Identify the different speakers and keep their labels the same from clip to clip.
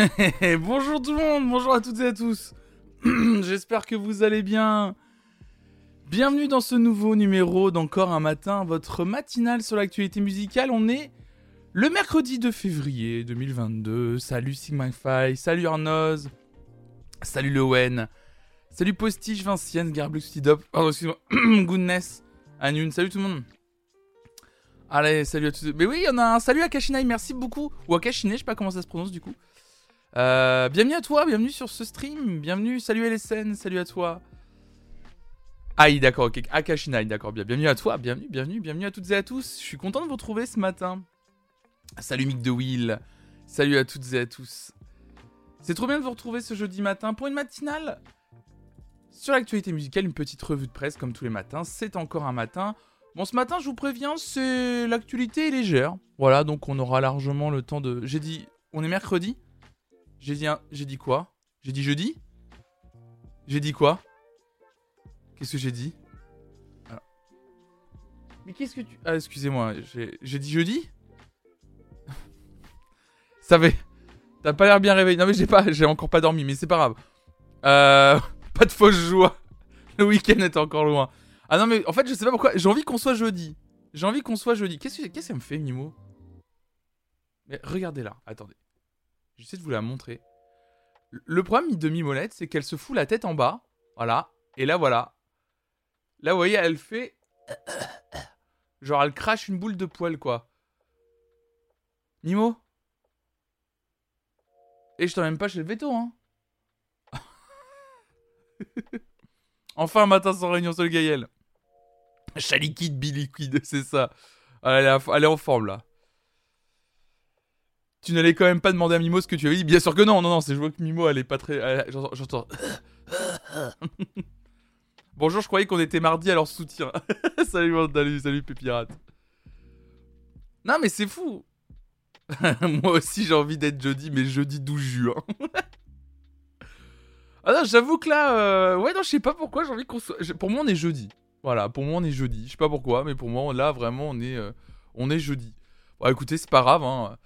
Speaker 1: bonjour tout le monde, bonjour à toutes et à tous. J'espère que vous allez bien. Bienvenue dans ce nouveau numéro d'Encore un matin, votre matinale sur l'actualité musicale. On est le mercredi 2 février 2022. Salut Sigma Phi, salut Arnoz, salut Lowen, salut Postige, Vincienne, Garblux, Tidop, pardon, excuse-moi, Goodness, Anune, salut tout le monde. Allez, salut à tous. Mais oui, il y en a un. Salut Akashinai, merci beaucoup. Ou Akashine, je sais pas comment ça se prononce du coup. Euh, bienvenue à toi, bienvenue sur ce stream. Bienvenue, salut LSN, salut à toi. Aïe, d'accord, ok. Akashinai, d'accord, bien. Bienvenue à toi, bienvenue, bienvenue, bienvenue à toutes et à tous. Je suis content de vous retrouver ce matin. Salut Mick de Will. Salut à toutes et à tous. C'est trop bien de vous retrouver ce jeudi matin pour une matinale sur l'actualité musicale, une petite revue de presse comme tous les matins. C'est encore un matin. Bon, ce matin, je vous préviens, c'est l'actualité légère. Voilà, donc on aura largement le temps de. J'ai dit, on est mercredi. J'ai dit, quoi? J'ai dit jeudi? J'ai dit quoi? Qu'est-ce que j'ai dit? Mais qu'est-ce que tu Ah, excusez-moi, j'ai dit jeudi? Ça fait. T'as pas l'air bien réveillé. Non mais j'ai pas, j'ai encore pas dormi, mais c'est pas grave. Euh, pas de fausse joie. Le week-end est encore loin. Ah non, mais en fait, je sais pas pourquoi. J'ai envie qu'on soit jeudi. J'ai envie qu'on soit jeudi. Que, qu'est-ce que ça me fait, Mimo? Mais regardez là. Attendez. J'essaie de vous la montrer. Le problème de Mimolette, c'est qu'elle se fout la tête en bas. Voilà. Et là, voilà. Là, vous voyez, elle fait. Genre, elle crache une boule de poil, quoi. Mimo Et je t'emmène pas chez le veto, hein. enfin, un matin sans réunion le Gaël. Chaliquide, biliquide, c'est ça. Elle est, en forme là. Tu n'allais quand même pas demander à Mimo ce que tu avais dit Bien sûr que non, non, non, c'est je vois que Mimo elle est pas très. J'entends. Bonjour, je croyais qu'on était mardi alors soutien. salut salut, salut Pépirate. Non mais c'est fou. Moi aussi j'ai envie d'être jeudi, mais jeudi 12 juin. ah non, j'avoue que là, euh, ouais non, je sais pas pourquoi j'ai envie qu'on soit. Pour moi on est jeudi. Voilà, pour moi on est jeudi. Je sais pas pourquoi, mais pour moi là vraiment on est, euh, on est jeudi. Bon écoutez, c'est pas grave. Hein.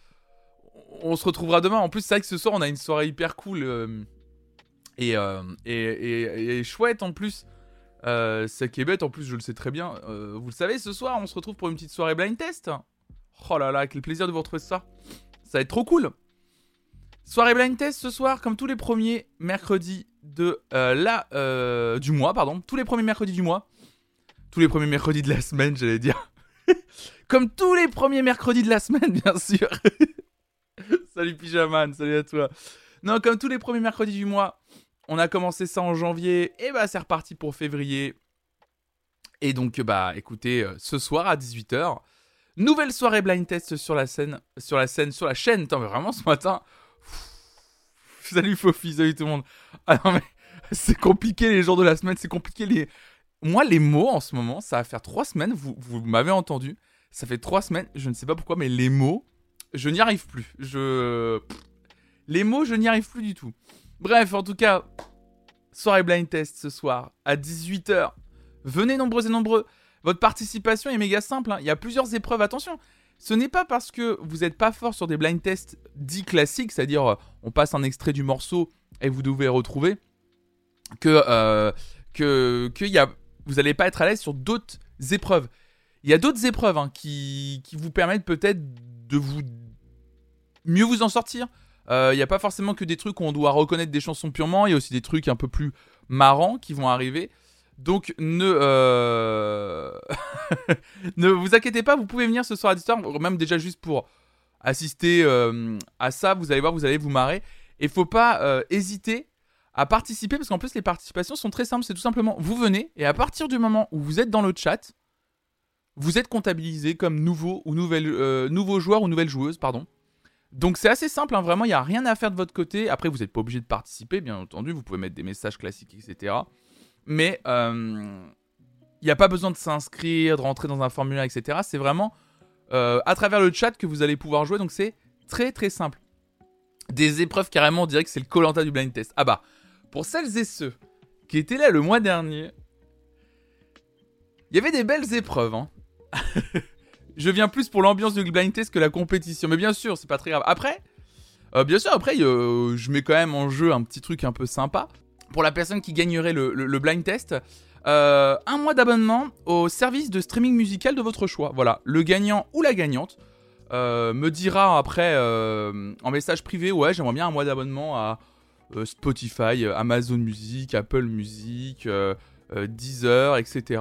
Speaker 1: On se retrouvera demain. En plus, c'est vrai que ce soir on a une soirée hyper cool euh, euh, et, et, et, chouette en plus. c'est qui en plus, je le sais très bien. vous le savez, ce soir on se retrouve pour une petite soirée blind test. Oh là là, quel plaisir de vous retrouver ce soir. Ça va être trop cool. Soirée blind test ce soir, comme tous les premiers mercredis de la du mois, pardon, tous les premiers mercredis du mois tous les premiers mercredis de la semaine, j'allais dire. Comme tous les premiers mercredis de la semaine, bien sûr. salut Pyjaman, salut à toi. Non, comme tous les premiers mercredis du mois, on a commencé ça en janvier, et bah c'est reparti pour février. Et donc, bah écoutez, euh, ce soir à 18h, nouvelle soirée blind test sur la scène, sur la scène, sur la chaîne. Attends, mais vraiment ce matin? salut Fofi, salut tout le monde. Ah non, mais c'est compliqué les jours de la semaine, c'est compliqué les, moi, les mots en ce moment, ça va faire trois semaines, vous, vous m'avez entendu, ça fait trois semaines, je ne sais pas pourquoi, mais les mots, je n'y arrive plus. Je. Les mots, je n'y arrive plus du tout. Bref, en tout cas, soirée blind test ce soir à 18h. Venez nombreux et nombreux. Votre participation est méga simple. Hein. Il y a plusieurs épreuves. Attention, ce n'est pas parce que vous n'êtes pas fort sur des blind tests dits classiques, c'est-à-dire euh, on passe un extrait du morceau et vous devez retrouver, que euh, que qu'il y a vous n'allez pas être à l'aise sur d'autres épreuves. Il y a d'autres épreuves hein, qui, qui, vous permettent peut-être de vous mieux vous en sortir. Euh, il n'y a pas forcément que des trucs où on doit reconnaître des chansons purement, il y a aussi des trucs un peu plus marrants qui vont arriver. Donc ne, euh, ne vous inquiétez pas, vous pouvez venir ce soir à 18 même déjà juste pour assister euh, à ça, vous allez voir, vous allez vous marrer. Et faut pas hésiter à participer parce qu'en plus les participations sont très simples. C'est tout simplement vous venez et à partir du moment où vous êtes dans le chat, vous êtes comptabilisé comme nouveau ou nouvelle, euh, nouveau joueur ou nouvelle joueuse, pardon. Donc c'est assez simple, hein, vraiment, il n'y a rien à faire de votre côté. Après, vous n'êtes pas obligé de participer, bien entendu, vous pouvez mettre des messages classiques, etc. Mais euh, il n'y a pas besoin de s'inscrire, de rentrer dans un formulaire, etc. C'est vraiment euh, à travers le chat que vous allez pouvoir jouer, donc c'est très très simple. Des épreuves carrément, on dirait que c'est le Colanta du blind test. Ah bah, pour celles et ceux qui étaient là le mois dernier, il y avait des belles épreuves. Hein. je viens plus pour l'ambiance du blind test que la compétition. Mais bien sûr, c'est pas très grave. Après, Euh, bien sûr, après, euh, je mets quand même en jeu un petit truc un peu sympa. Pour la personne qui gagnerait le, blind test, euh, un mois d'abonnement au service de streaming musical de votre choix. Voilà, le gagnant ou la gagnante me dira après en message privé, ouais, j'aimerais bien un mois d'abonnement à Spotify, Amazon Music, Apple Music, Deezer, etc.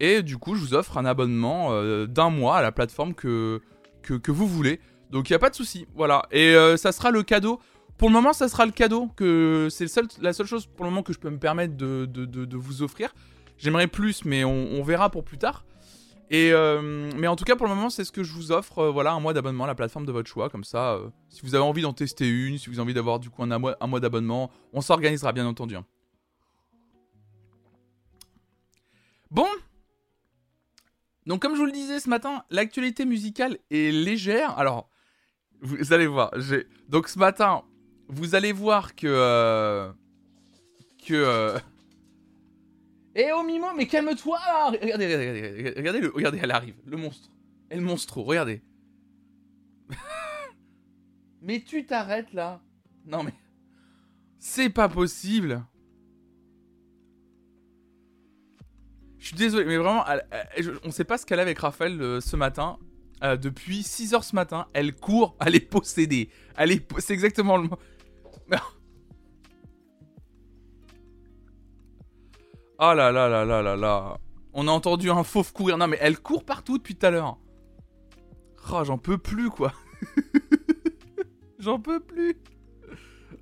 Speaker 1: Et du coup, je vous offre un abonnement d'un mois à la plateforme que, que vous voulez. Donc il n'y a pas de souci, voilà. Et euh, ça sera le cadeau. Pour le moment, ça sera le cadeau que c'est la seule chose pour le moment que je peux me permettre de, de, vous offrir. J'aimerais plus, mais on, verra pour plus tard. Et euh, mais en tout cas, pour le moment, c'est ce que je vous offre. Euh, voilà, un mois d'abonnement à la plateforme de votre choix. Comme ça, si vous avez envie d'en tester une, si vous avez envie d'avoir du coup un, mois, un mois d'abonnement, on s'organisera bien entendu. Bon, donc comme je vous le disais ce matin, l'actualité musicale est légère. Alors, vous allez voir. Donc ce matin, vous allez voir que. Euh, que. Euh... Eh oh Mimo, mais calme-toi Regardez, regardez, regardez, regardez, elle arrive, le monstre. Elle monstro, regardez. mais tu t'arrêtes là Non mais. C'est pas possible Je suis désolé, mais vraiment, on sait pas ce qu'elle a avec Raphaël euh, ce matin. Euh, depuis 6h ce matin, elle court, elle est possédée. Elle est, c'est exactement le mot. Oh là là là là là là. On a entendu un fauve courir. Non mais elle court partout depuis tout à l'heure. Oh, j'en peux plus quoi. j'en peux plus.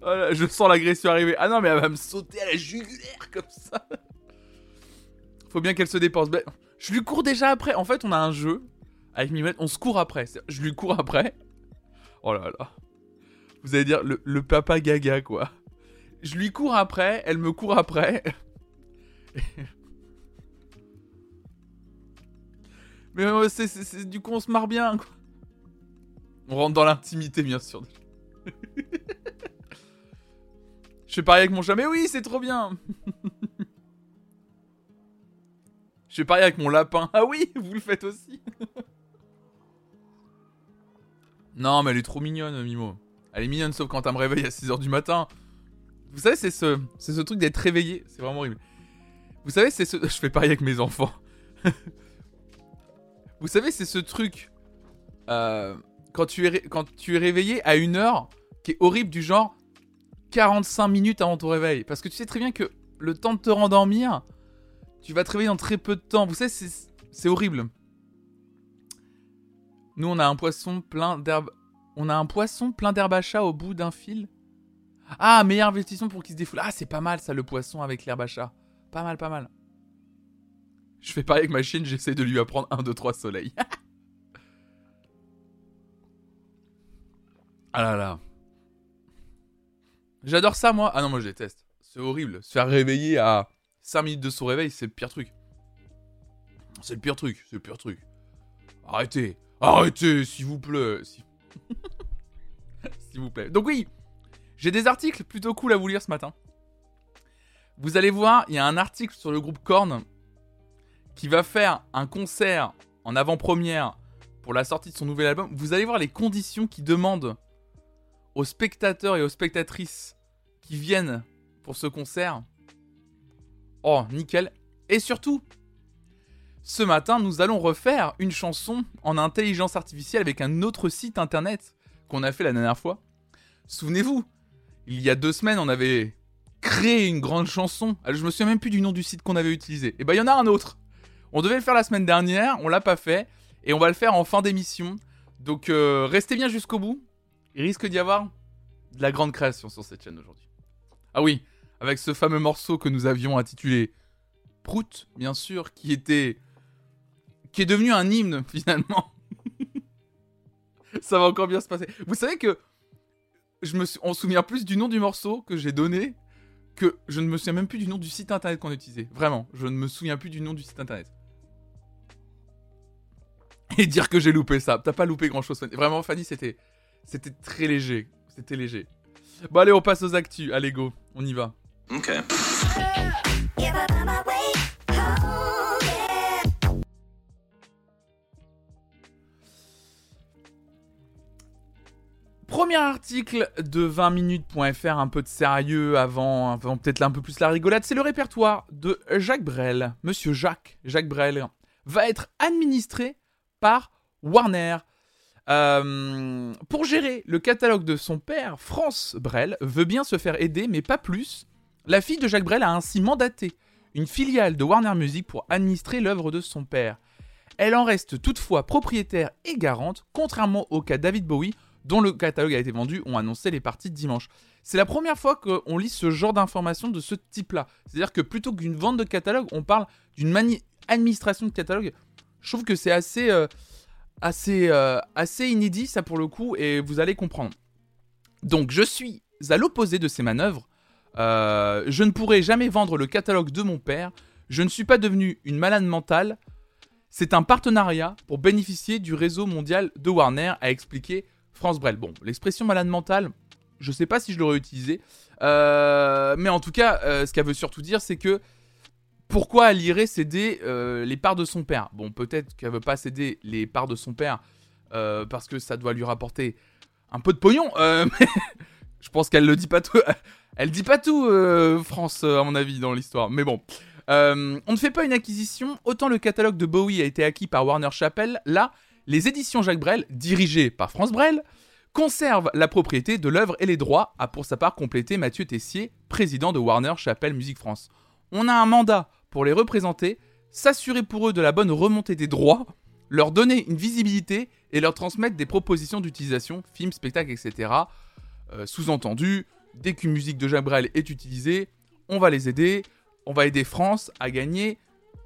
Speaker 1: Oh je sens l'agression arriver. Ah non mais elle va me sauter à la jugulaire comme ça. Faut bien qu'elle se dépense. Ben, je lui cours déjà après. En fait, on a un jeu avec Mimette, on se court après. Je lui cours après. Oh là là. Vous allez dire le, papa gaga, quoi. Je lui cours après, elle me court après. Mais euh, du coup, on se marre bien, quoi. On rentre dans l'intimité, bien sûr. Je fais pareil avec mon chat, mais oui, c'est trop bien. Je fais pareil avec mon lapin. Ah oui, vous le faites aussi. Non, mais elle est trop mignonne, Mimo. Elle est mignonne, sauf quand elle me réveille à 6h du matin. Vous savez, c'est ce, c'est ce truc d'être réveillé. C'est vraiment horrible. Vous savez, c'est ce. Je fais pareil avec mes enfants. Vous savez, c'est ce truc. Euh, quand, tu es quand tu es réveillé à une heure qui est horrible, du genre 45 minutes avant ton réveil. Parce que tu sais très bien que le temps de te rendormir, tu vas te réveiller dans très peu de temps. Vous savez, c'est horrible. Nous, on a un poisson plein d'herbe. On a un poisson plein d'herbe à chat au bout d'un fil. Ah, meilleur investissement pour qu'il se défoule. Ah, c'est pas mal ça, le poisson avec l'herbe à chat. Pas mal, pas mal. Je fais pareil avec ma chienne, j'essaie de lui apprendre un, deux, trois soleils. ah là là. J'adore ça, moi. Ah non, moi je déteste. C'est horrible. Se faire réveiller à 5 minutes de son réveil, c'est le pire truc. C'est le pire truc, c'est le pire truc. Arrêtez. Arrêtez, s'il vous plaît. S'il vous plaît. Donc oui, j'ai des articles plutôt cool à vous lire ce matin. Vous allez voir, il y a un article sur le groupe Korn qui va faire un concert en avant-première pour la sortie de son nouvel album. Vous allez voir les conditions qui demandent aux spectateurs et aux spectatrices qui viennent pour ce concert. Oh, nickel. Et surtout, ce matin, nous allons refaire une chanson en intelligence artificielle avec un autre site internet qu'on a fait la dernière fois. Souvenez-vous, il y a deux semaines, on avait créé une grande chanson. Alors, je me souviens même plus du nom du site qu'on avait utilisé. Et eh ben, il y en a un autre. On devait le faire la semaine dernière, on l'a pas fait, et on va le faire en fin d'émission. Donc, euh, restez bien jusqu'au bout. Il risque d'y avoir de la grande création sur cette chaîne aujourd'hui. Ah oui, avec ce fameux morceau que nous avions intitulé Prout, bien sûr, qui était qui est devenu un hymne finalement. ça va encore bien se passer. Vous savez que je me on se souvient plus du nom du morceau que j'ai donné que je ne me souviens même plus du nom du site internet qu'on utilisait. Vraiment, je ne me souviens plus du nom du site internet. Et dire que j'ai loupé ça. T'as pas loupé grand chose, Fanny. Vraiment, Fanny, c'était, c'était très léger. C'était léger. Bon, allez, on passe aux actus. Allez, go. On y va. Ok. Premier article de 20minutes.fr, un peu de sérieux avant, avant peut-être un peu plus la rigolade, c'est le répertoire de Jacques Brel. Monsieur Jacques, Jacques Brel, va être administré par Warner. Euh, pour gérer le catalogue de son père, France Brel veut bien se faire aider, mais pas plus. La fille de Jacques Brel a ainsi mandaté une filiale de Warner Music pour administrer l'œuvre de son père. Elle en reste toutefois propriétaire et garante, contrairement au cas David Bowie, dont le catalogue a été vendu, ont annoncé les parties de dimanche. C'est la première fois qu'on lit ce genre d'informations de ce type-là. C'est-à-dire que plutôt qu'une vente de catalogue, on parle d'une administration de catalogue. Je trouve que c'est assez, euh, euh, assez inédit, ça pour le coup, et vous allez comprendre. Donc, je suis à l'opposé de ces manœuvres. Euh, je ne pourrai jamais vendre le catalogue de mon père. Je ne suis pas devenu une malade mentale. C'est un partenariat pour bénéficier du réseau mondial de Warner, a expliqué France Brel. Bon, l'expression malade mentale, je sais pas si je l'aurais utilisé. Euh, mais en tout cas, euh, ce qu'elle veut surtout dire, c'est que pourquoi elle irait céder les parts de son père? Bon, peut-être qu'elle veut pas céder les parts de son père parce que ça doit lui rapporter un peu de pognon. mais je pense qu'elle le dit pas tout. Elle dit pas tout, euh, France, euh, à mon avis, dans l'histoire. Mais bon. Euh, on ne fait pas une acquisition. Autant le catalogue de Bowie a été acquis par Warner Chappell, là, les éditions Jacques Brel, dirigées par France Brel, conservent la propriété de l'œuvre et les droits, a pour sa part complété Mathieu Tessier, président de Warner Chappell Musique France. On a un mandat pour les représenter, s'assurer pour eux de la bonne remontée des droits, leur donner une visibilité et leur transmettre des propositions d'utilisation, films, spectacles, etc. Sous-entendu, dès qu'une musique de Jabrel est utilisée, on va les aider, on va aider France à gagner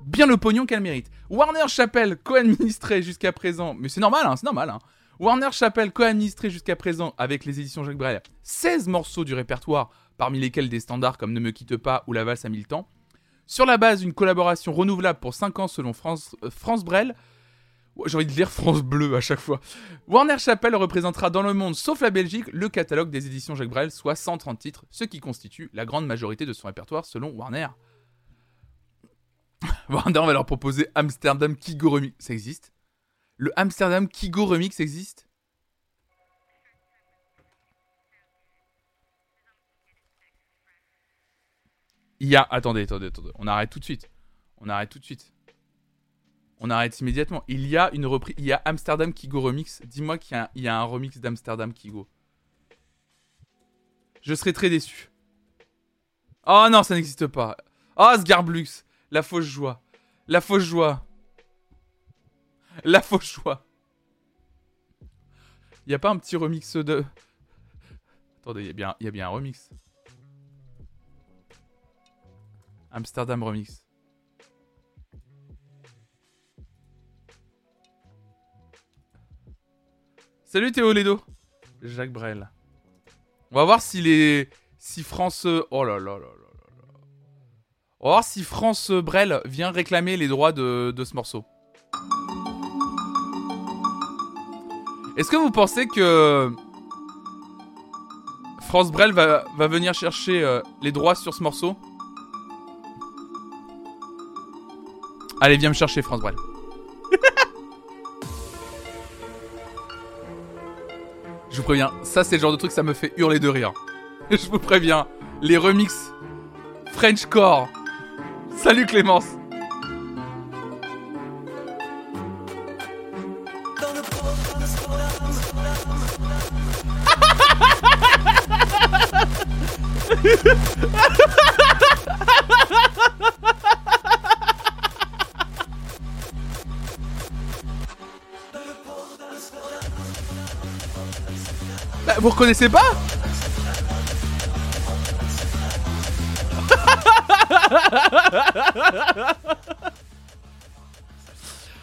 Speaker 1: bien le pognon qu'elle mérite. Warner Chappell co-administré jusqu'à présent, mais c'est normal, hein, c'est normal. Hein. Warner Chappell co-administré jusqu'à présent avec les éditions Jacques Brel 16 morceaux du répertoire, parmi lesquels des standards comme Ne me quitte pas ou La valse à mille temps. Sur la base d'une collaboration renouvelable pour 5 ans selon France, euh, France Brel, j'ai envie de lire France Bleu à chaque fois. Warner Chappell représentera dans le monde, sauf la Belgique, le catalogue des éditions Jacques Brel, soit 130 titres, ce qui constitue la grande majorité de son répertoire selon Warner. Warner va leur proposer Amsterdam Kigo Remix. Ça existe? Le Amsterdam Kigo Remix existe? Il y a. Attendez, attendez, attendez. On arrête tout de suite. On arrête tout de suite. On arrête immédiatement. Il y a une reprise. Il y a Amsterdam Kigo remix. Dis-moi qu'il y, a un remix d'Amsterdam Kigo. Je serais très déçu. Oh non, ça n'existe pas. Oh, Sgarblux. La fausse joie. La fausse joie. La fausse joie. Il y a pas un petit remix de. Attendez, il il y a bien un remix. Amsterdam remix. Salut Théo Ledo. Jacques Brel. On va voir si les. Si France. Oh là là là là là. On va voir si France Brel vient réclamer les droits de, de ce morceau. Est-ce que vous pensez que. France Brel va, va venir chercher euh, les droits sur ce morceau? Allez, viens me chercher, France Brel. Je vous préviens, ça c'est le genre de truc, ça me fait hurler de rire. Je vous préviens, les remix Frenchcore. Salut Clémence. Reconnaissez pas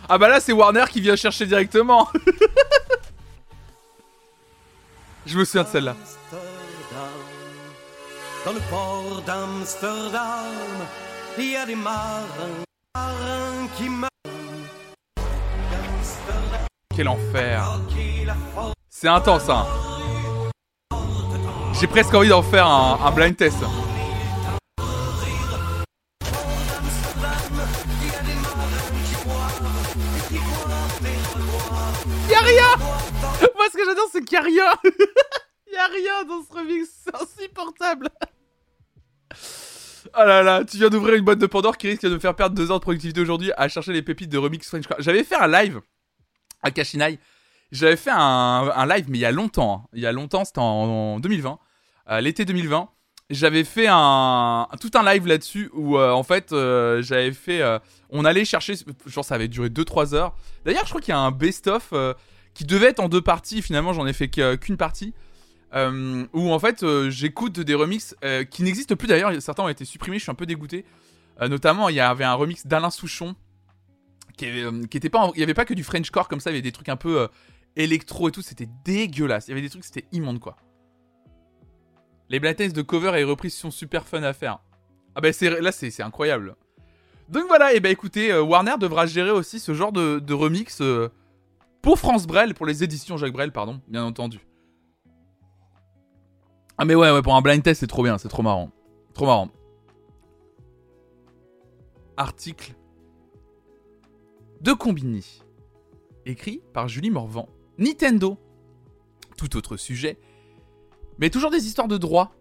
Speaker 1: Ah bah là c'est Warner qui vient chercher directement. Je me souviens de celle-là. Dans le port d'Amsterdam, il y a des marins, qui Quel enfer. C'est intense hein j'ai presque envie d'en faire un, blind test. Y'a rien Moi ce que j'adore c'est qu'il y a rien y a rien dans ce remix, c'est insupportable. Oh là là, tu viens d'ouvrir une boîte de Pandore qui risque de me faire perdre deux heures de productivité aujourd'hui à chercher les pépites de remix French J'avais fait un live à Kashinai. J'avais fait un, live, mais il y a longtemps. Hein. Il y a longtemps, c'était en, 2020. Euh, l'été 2020. J'avais fait un tout un live là-dessus où euh, en fait euh, j'avais fait on allait chercher genre ça avait duré 2 3 heures. D'ailleurs, je crois qu'il y a un best of qui devait être en deux parties, finalement j'en ai fait qu'une partie. Où en fait j'écoute des remixes qui n'existent plus d'ailleurs, certains ont été supprimés, je suis un peu dégoûté. notamment il y avait un remix d'Alain Souchon qui, était pas, il y avait pas que du Frenchcore comme ça, il y avait des trucs un peu électro et tout, c'était dégueulasse. Il y avait des trucs, c'était immonde quoi. Les blind de cover et reprises sont super fun à faire. Ah bah c'est, là c'est, incroyable. Donc voilà, et bah écoutez, Warner devra gérer aussi ce genre de, remix pour France Brel, pour les éditions Jacques Brel, pardon, bien entendu. Ah mais ouais, ouais, pour un blind test, c'est trop bien, c'est trop marrant. Trop marrant. Article de Combini. Écrit par Julie Morvan. Nintendo. Tout autre sujet. Mais toujours des histoires de droit.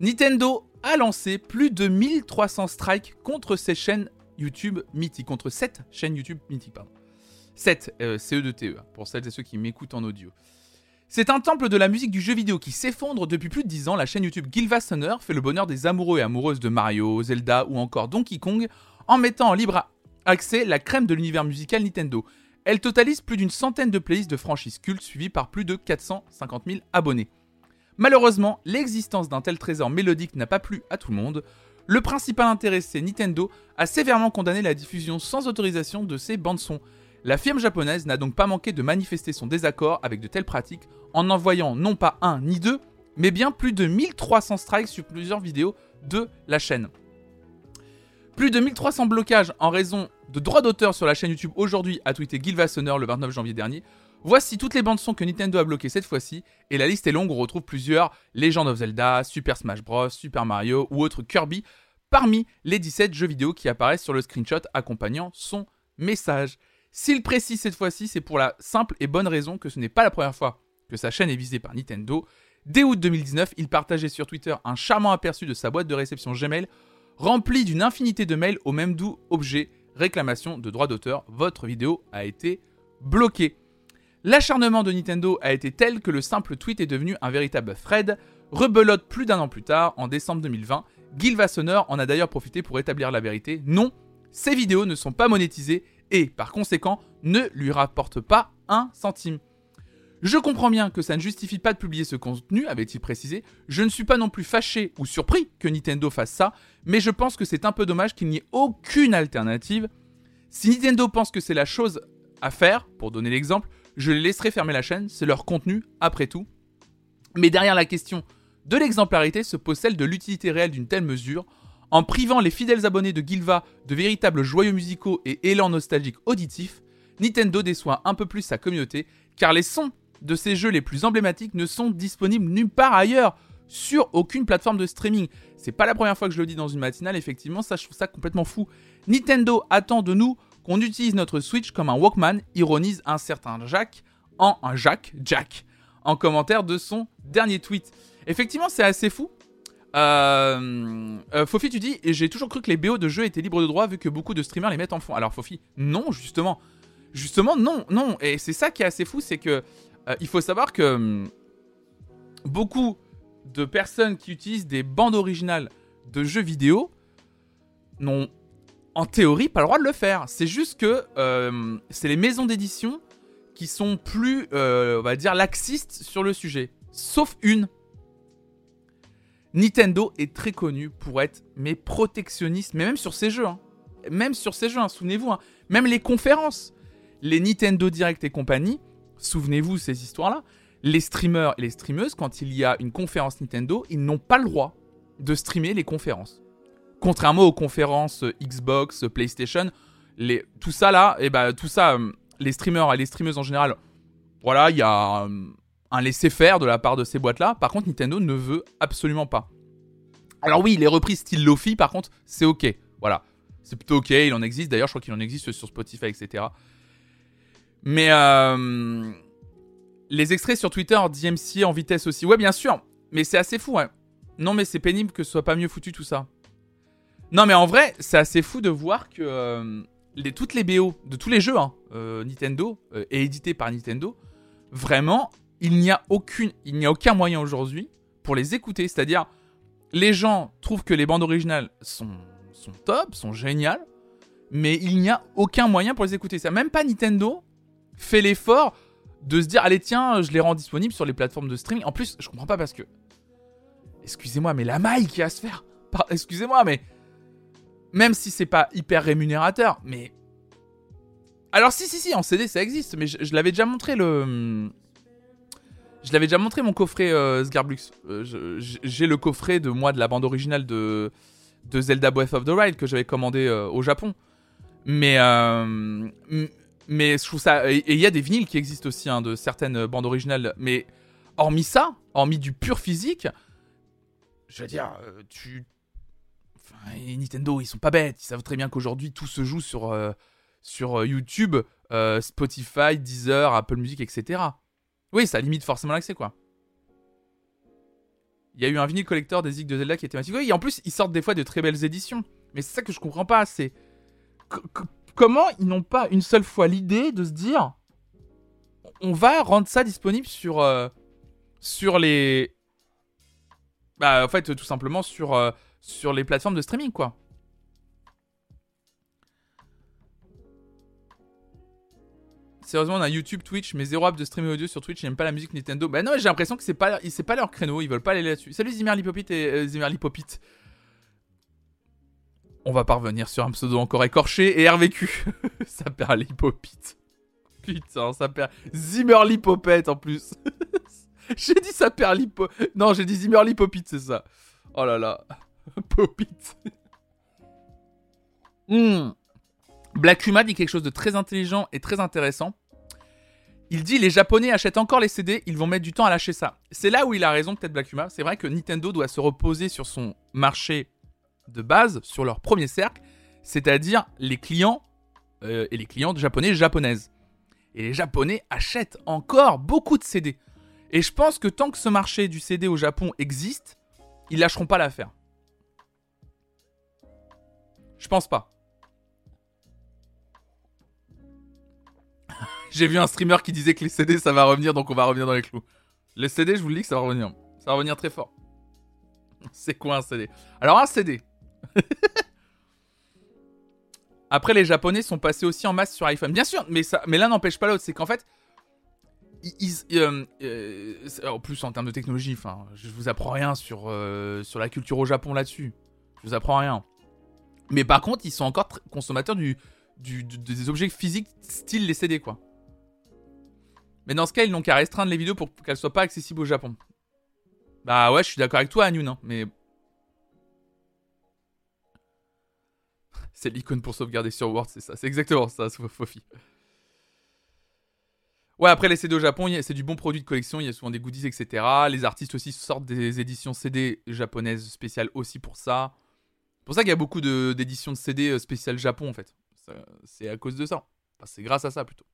Speaker 1: Nintendo a lancé plus de 1300 strikes contre ses chaînes YouTube mythiques. Contre 7 chaînes YouTube mythiques, pardon. 7, euh, CE de TE, pour celles et ceux qui m'écoutent en audio. C'est un temple de la musique du jeu vidéo qui s'effondre depuis plus de 10 ans. La chaîne YouTube Gilvasoner fait le bonheur des amoureux et amoureuses de Mario, Zelda ou encore Donkey Kong en mettant en libre accès la crème de l'univers musical Nintendo. Elle totalise plus d'une centaine de playlists de franchises cultes suivies par plus de 450 000 abonnés. Malheureusement, l'existence d'un tel trésor mélodique n'a pas plu à tout le monde. Le principal intéressé, Nintendo, a sévèrement condamné la diffusion sans autorisation de ces bandes-sons. La firme japonaise n'a donc pas manqué de manifester son désaccord avec de telles pratiques en envoyant non pas un ni deux, mais bien plus de 1300 strikes sur plusieurs vidéos de la chaîne. Plus de 1300 blocages en raison de droits d'auteur sur la chaîne YouTube aujourd'hui, a tweeté Gil Vassoner le 29 janvier dernier. Voici toutes les bandes son que Nintendo a bloquées cette fois-ci, et la liste est longue, on retrouve plusieurs Legend of Zelda, Super Smash Bros, Super Mario ou autres Kirby, parmi les 17 jeux vidéo qui apparaissent sur le screenshot accompagnant son message. S'il précise cette fois-ci, c'est pour la simple et bonne raison que ce n'est pas la première fois que sa chaîne est visée par Nintendo. Dès août 2019, il partageait sur Twitter un charmant aperçu de sa boîte de réception Gmail remplie d'une infinité de mails au même doux objet réclamation de droit d'auteur. Votre vidéo a été bloquée. L'acharnement de Nintendo a été tel que le simple tweet est devenu un véritable thread. Rebelote plus d'un an plus tard, en décembre 2020, Gil en a d'ailleurs profité pour établir la vérité. Non, ces vidéos ne sont pas monétisées et, par conséquent, ne lui rapporte pas un centime. Je comprends bien que ça ne justifie pas de publier ce contenu, avait-il précisé. Je ne suis pas non plus fâché ou surpris que Nintendo fasse ça, mais je pense que c'est un peu dommage qu'il n'y ait aucune alternative. Si Nintendo pense que c'est la chose à faire, pour donner l'exemple, je les laisserai fermer la chaîne, c'est leur contenu après tout. Mais derrière la question de l'exemplarité se pose celle de l'utilité réelle d'une telle mesure. En privant les fidèles abonnés de Gilva de véritables joyaux musicaux et élans nostalgiques auditifs, Nintendo déçoit un peu plus sa communauté, car les sons de ses jeux les plus emblématiques ne sont disponibles nulle part ailleurs, sur aucune plateforme de streaming. C'est pas la première fois que je le dis dans une matinale, effectivement, ça je trouve ça complètement fou. Nintendo attend de nous qu'on utilise notre Switch comme un Walkman, ironise un certain Jack en un Jack, Jack, en commentaire de son dernier tweet. Effectivement, c'est assez fou euh, euh, Fofi, tu dis, j'ai toujours cru que les BO de jeux étaient libres de droit vu que beaucoup de streamers les mettent en fond. Alors Fofi, non, justement. Justement, non, non. Et c'est ça qui est assez fou, c'est que euh, il faut savoir que hum, beaucoup de personnes qui utilisent des bandes originales de jeux vidéo n'ont en théorie pas le droit de le faire. C'est juste que euh, c'est les maisons d'édition qui sont plus, on va dire, laxistes sur le sujet. Sauf une. Nintendo est très connu pour être mais protectionniste, mais même sur ses jeux. Hein. Même sur ses jeux, hein, souvenez-vous. Hein. Même les conférences. Les Nintendo Direct et compagnie, souvenez-vous ces histoires-là. Les streamers et les streameuses, quand il y a une conférence Nintendo, ils n'ont pas le droit de streamer les conférences. Contrairement aux conférences Xbox, PlayStation, les, tout ça là, eh ben tout ça, euh, les streamers et les streameuses en général, voilà, il y a euh, un laisser-faire de la part de ces boîtes-là. Par contre, Nintendo ne veut absolument pas. Alors oui, les reprises style Lofi, par contre, c'est ok. Voilà. C'est plutôt ok, il en existe. D'ailleurs, je crois qu'il en existe sur Spotify, etc. Mais euh, Les extraits sur Twitter DMC en vitesse aussi. Ouais, bien sûr. Mais c'est assez fou, hein. Non, mais c'est pénible que ce soit pas mieux foutu tout ça. Non, mais en vrai, c'est assez fou de voir que euh, toutes les BO de tous les jeux hein, euh, Nintendo euh, et édités par Nintendo, vraiment, il n'y a aucun moyen aujourd'hui pour les écouter. C'est-à-dire, les gens trouvent que les bandes originales sont, sont top, sont géniales, mais il n'y a aucun moyen pour les écouter. Ça, même pas Nintendo fait l'effort de se dire, allez tiens, je les rends disponibles sur les plateformes de streaming. En plus, je comprends pas parce que, excusez-moi, mais la maille qui a à se faire. Excusez-moi, mais même si c'est pas hyper rémunérateur, mais. Alors, si, si, si, en CD ça existe, mais je, l'avais déjà montré le. Je l'avais déjà montré mon coffret euh, Sgarblux. Euh, j'ai le coffret de moi de la bande originale de, de Zelda Breath of the Wild que j'avais commandé euh, au Japon. Mais. mais je trouve ça. Et il y a des vinyles qui existent aussi hein, de certaines bandes originales. Mais hormis ça, hormis du pur physique, je veux dire, tu, et Nintendo, ils sont pas bêtes. Ils savent très bien qu'aujourd'hui, tout se joue sur, euh, euh, YouTube, euh, Spotify, Deezer, Apple Music, etc. Oui, ça limite forcément l'accès, quoi. Il y a eu un vinyle collector des Zig de Zelda qui était massif. Oui, et en plus, ils sortent des fois de très belles éditions. Mais c'est ça que je comprends pas, c'est... Comment ils n'ont pas une seule fois l'idée de se dire... On va rendre ça disponible sur... sur les... Bah, en fait, tout simplement sur sur les plateformes de streaming, quoi. Sérieusement, on a YouTube, Twitch, mais zéro app de streaming audio sur Twitch. J'aime pas la musique Nintendo. Bah non, j'ai l'impression que c'est pas, c'est pas leur créneau. Ils veulent pas aller là-dessus. Salut Zimmer Lipopit et euh, Zimmer Lipopit. On va parvenir sur un pseudo encore écorché et RVQ. ça perd Lipopit. Putain, ça perd. Zimmer Lipopet en plus. j'ai dit ça perd. Non, j'ai dit Zimmer Lipopit, c'est ça. Oh là là. Popit. Hmm. Black dit quelque chose de très intelligent et très intéressant. Il dit les Japonais achètent encore les CD, ils vont mettre du temps à lâcher ça. C'est là où il a raison, peut-être Black. C'est vrai que Nintendo doit se reposer sur son marché de base, sur leur premier cercle, c'est-à-dire les clients euh, et les clientes japonais et japonaises. Et les Japonais achètent encore beaucoup de CD. Et je pense que tant que ce marché du CD au Japon existe, ils lâcheront pas l'affaire. Je pense pas. J'ai vu un streamer qui disait que les CD ça va revenir, donc on va revenir dans les clous. Les CD, je vous le dis que ça va revenir. Ça va revenir très fort. C'est quoi un CD Alors un CD. Après, les Japonais sont passés aussi en masse sur iPhone. Bien sûr, mais, l'un n'empêche pas l'autre. C'est qu'en fait, euh, euh, en plus en termes de technologie, enfin, je vous apprends rien sur, euh, sur la culture au Japon là-dessus. Je vous apprends rien. Mais par contre, ils sont encore consommateurs du, des objets physiques style les CD, quoi. Mais dans ce cas, ils n'ont qu'à restreindre les vidéos pour qu'elles soient pas accessibles au Japon. Bah ouais, je suis d'accord avec toi, Anyun, hein, mais... C'est l'icône pour sauvegarder sur Word, c'est ça. C'est exactement ça, Fofi. Ouais, après les CD au Japon, c'est du bon produit de collection, il y a souvent des goodies, etc. Les artistes aussi sortent des éditions CD japonaises spéciales aussi pour ça. C'est pour ça qu'il y a beaucoup d'éditions de, CD euh, spéciales Japon en fait. C'est à cause de ça. Enfin, c'est grâce à ça plutôt.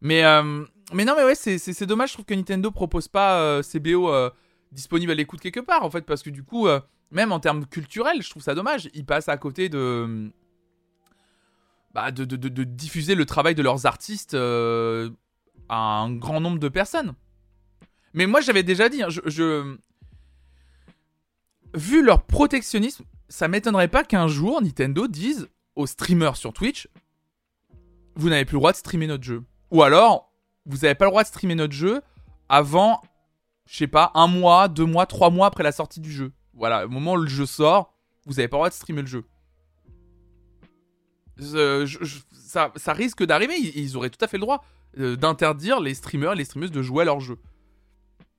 Speaker 1: Mais, euh, mais non, mais ouais, c'est dommage. Je trouve que Nintendo propose pas euh, ces BO disponibles à l'écoute quelque part en fait. Parce que du coup, même en termes culturels, je trouve ça dommage. Ils passent à côté de. Bah, de, de, de, diffuser le travail de leurs artistes à un grand nombre de personnes. Mais moi, j'avais déjà dit, hein, je, vu leur protectionnisme, ça m'étonnerait pas qu'un jour Nintendo dise aux streamers sur Twitch vous n'avez plus le droit de streamer notre jeu. Ou alors, vous n'avez pas le droit de streamer notre jeu avant, je sais pas, un mois, deux mois, trois mois après la sortie du jeu. Voilà, au moment où le jeu sort, vous n'avez pas le droit de streamer le jeu. ça, risque d'arriver, ils, auraient tout à fait le droit euh, d'interdire les streamers et les streameuses de jouer à leur jeu.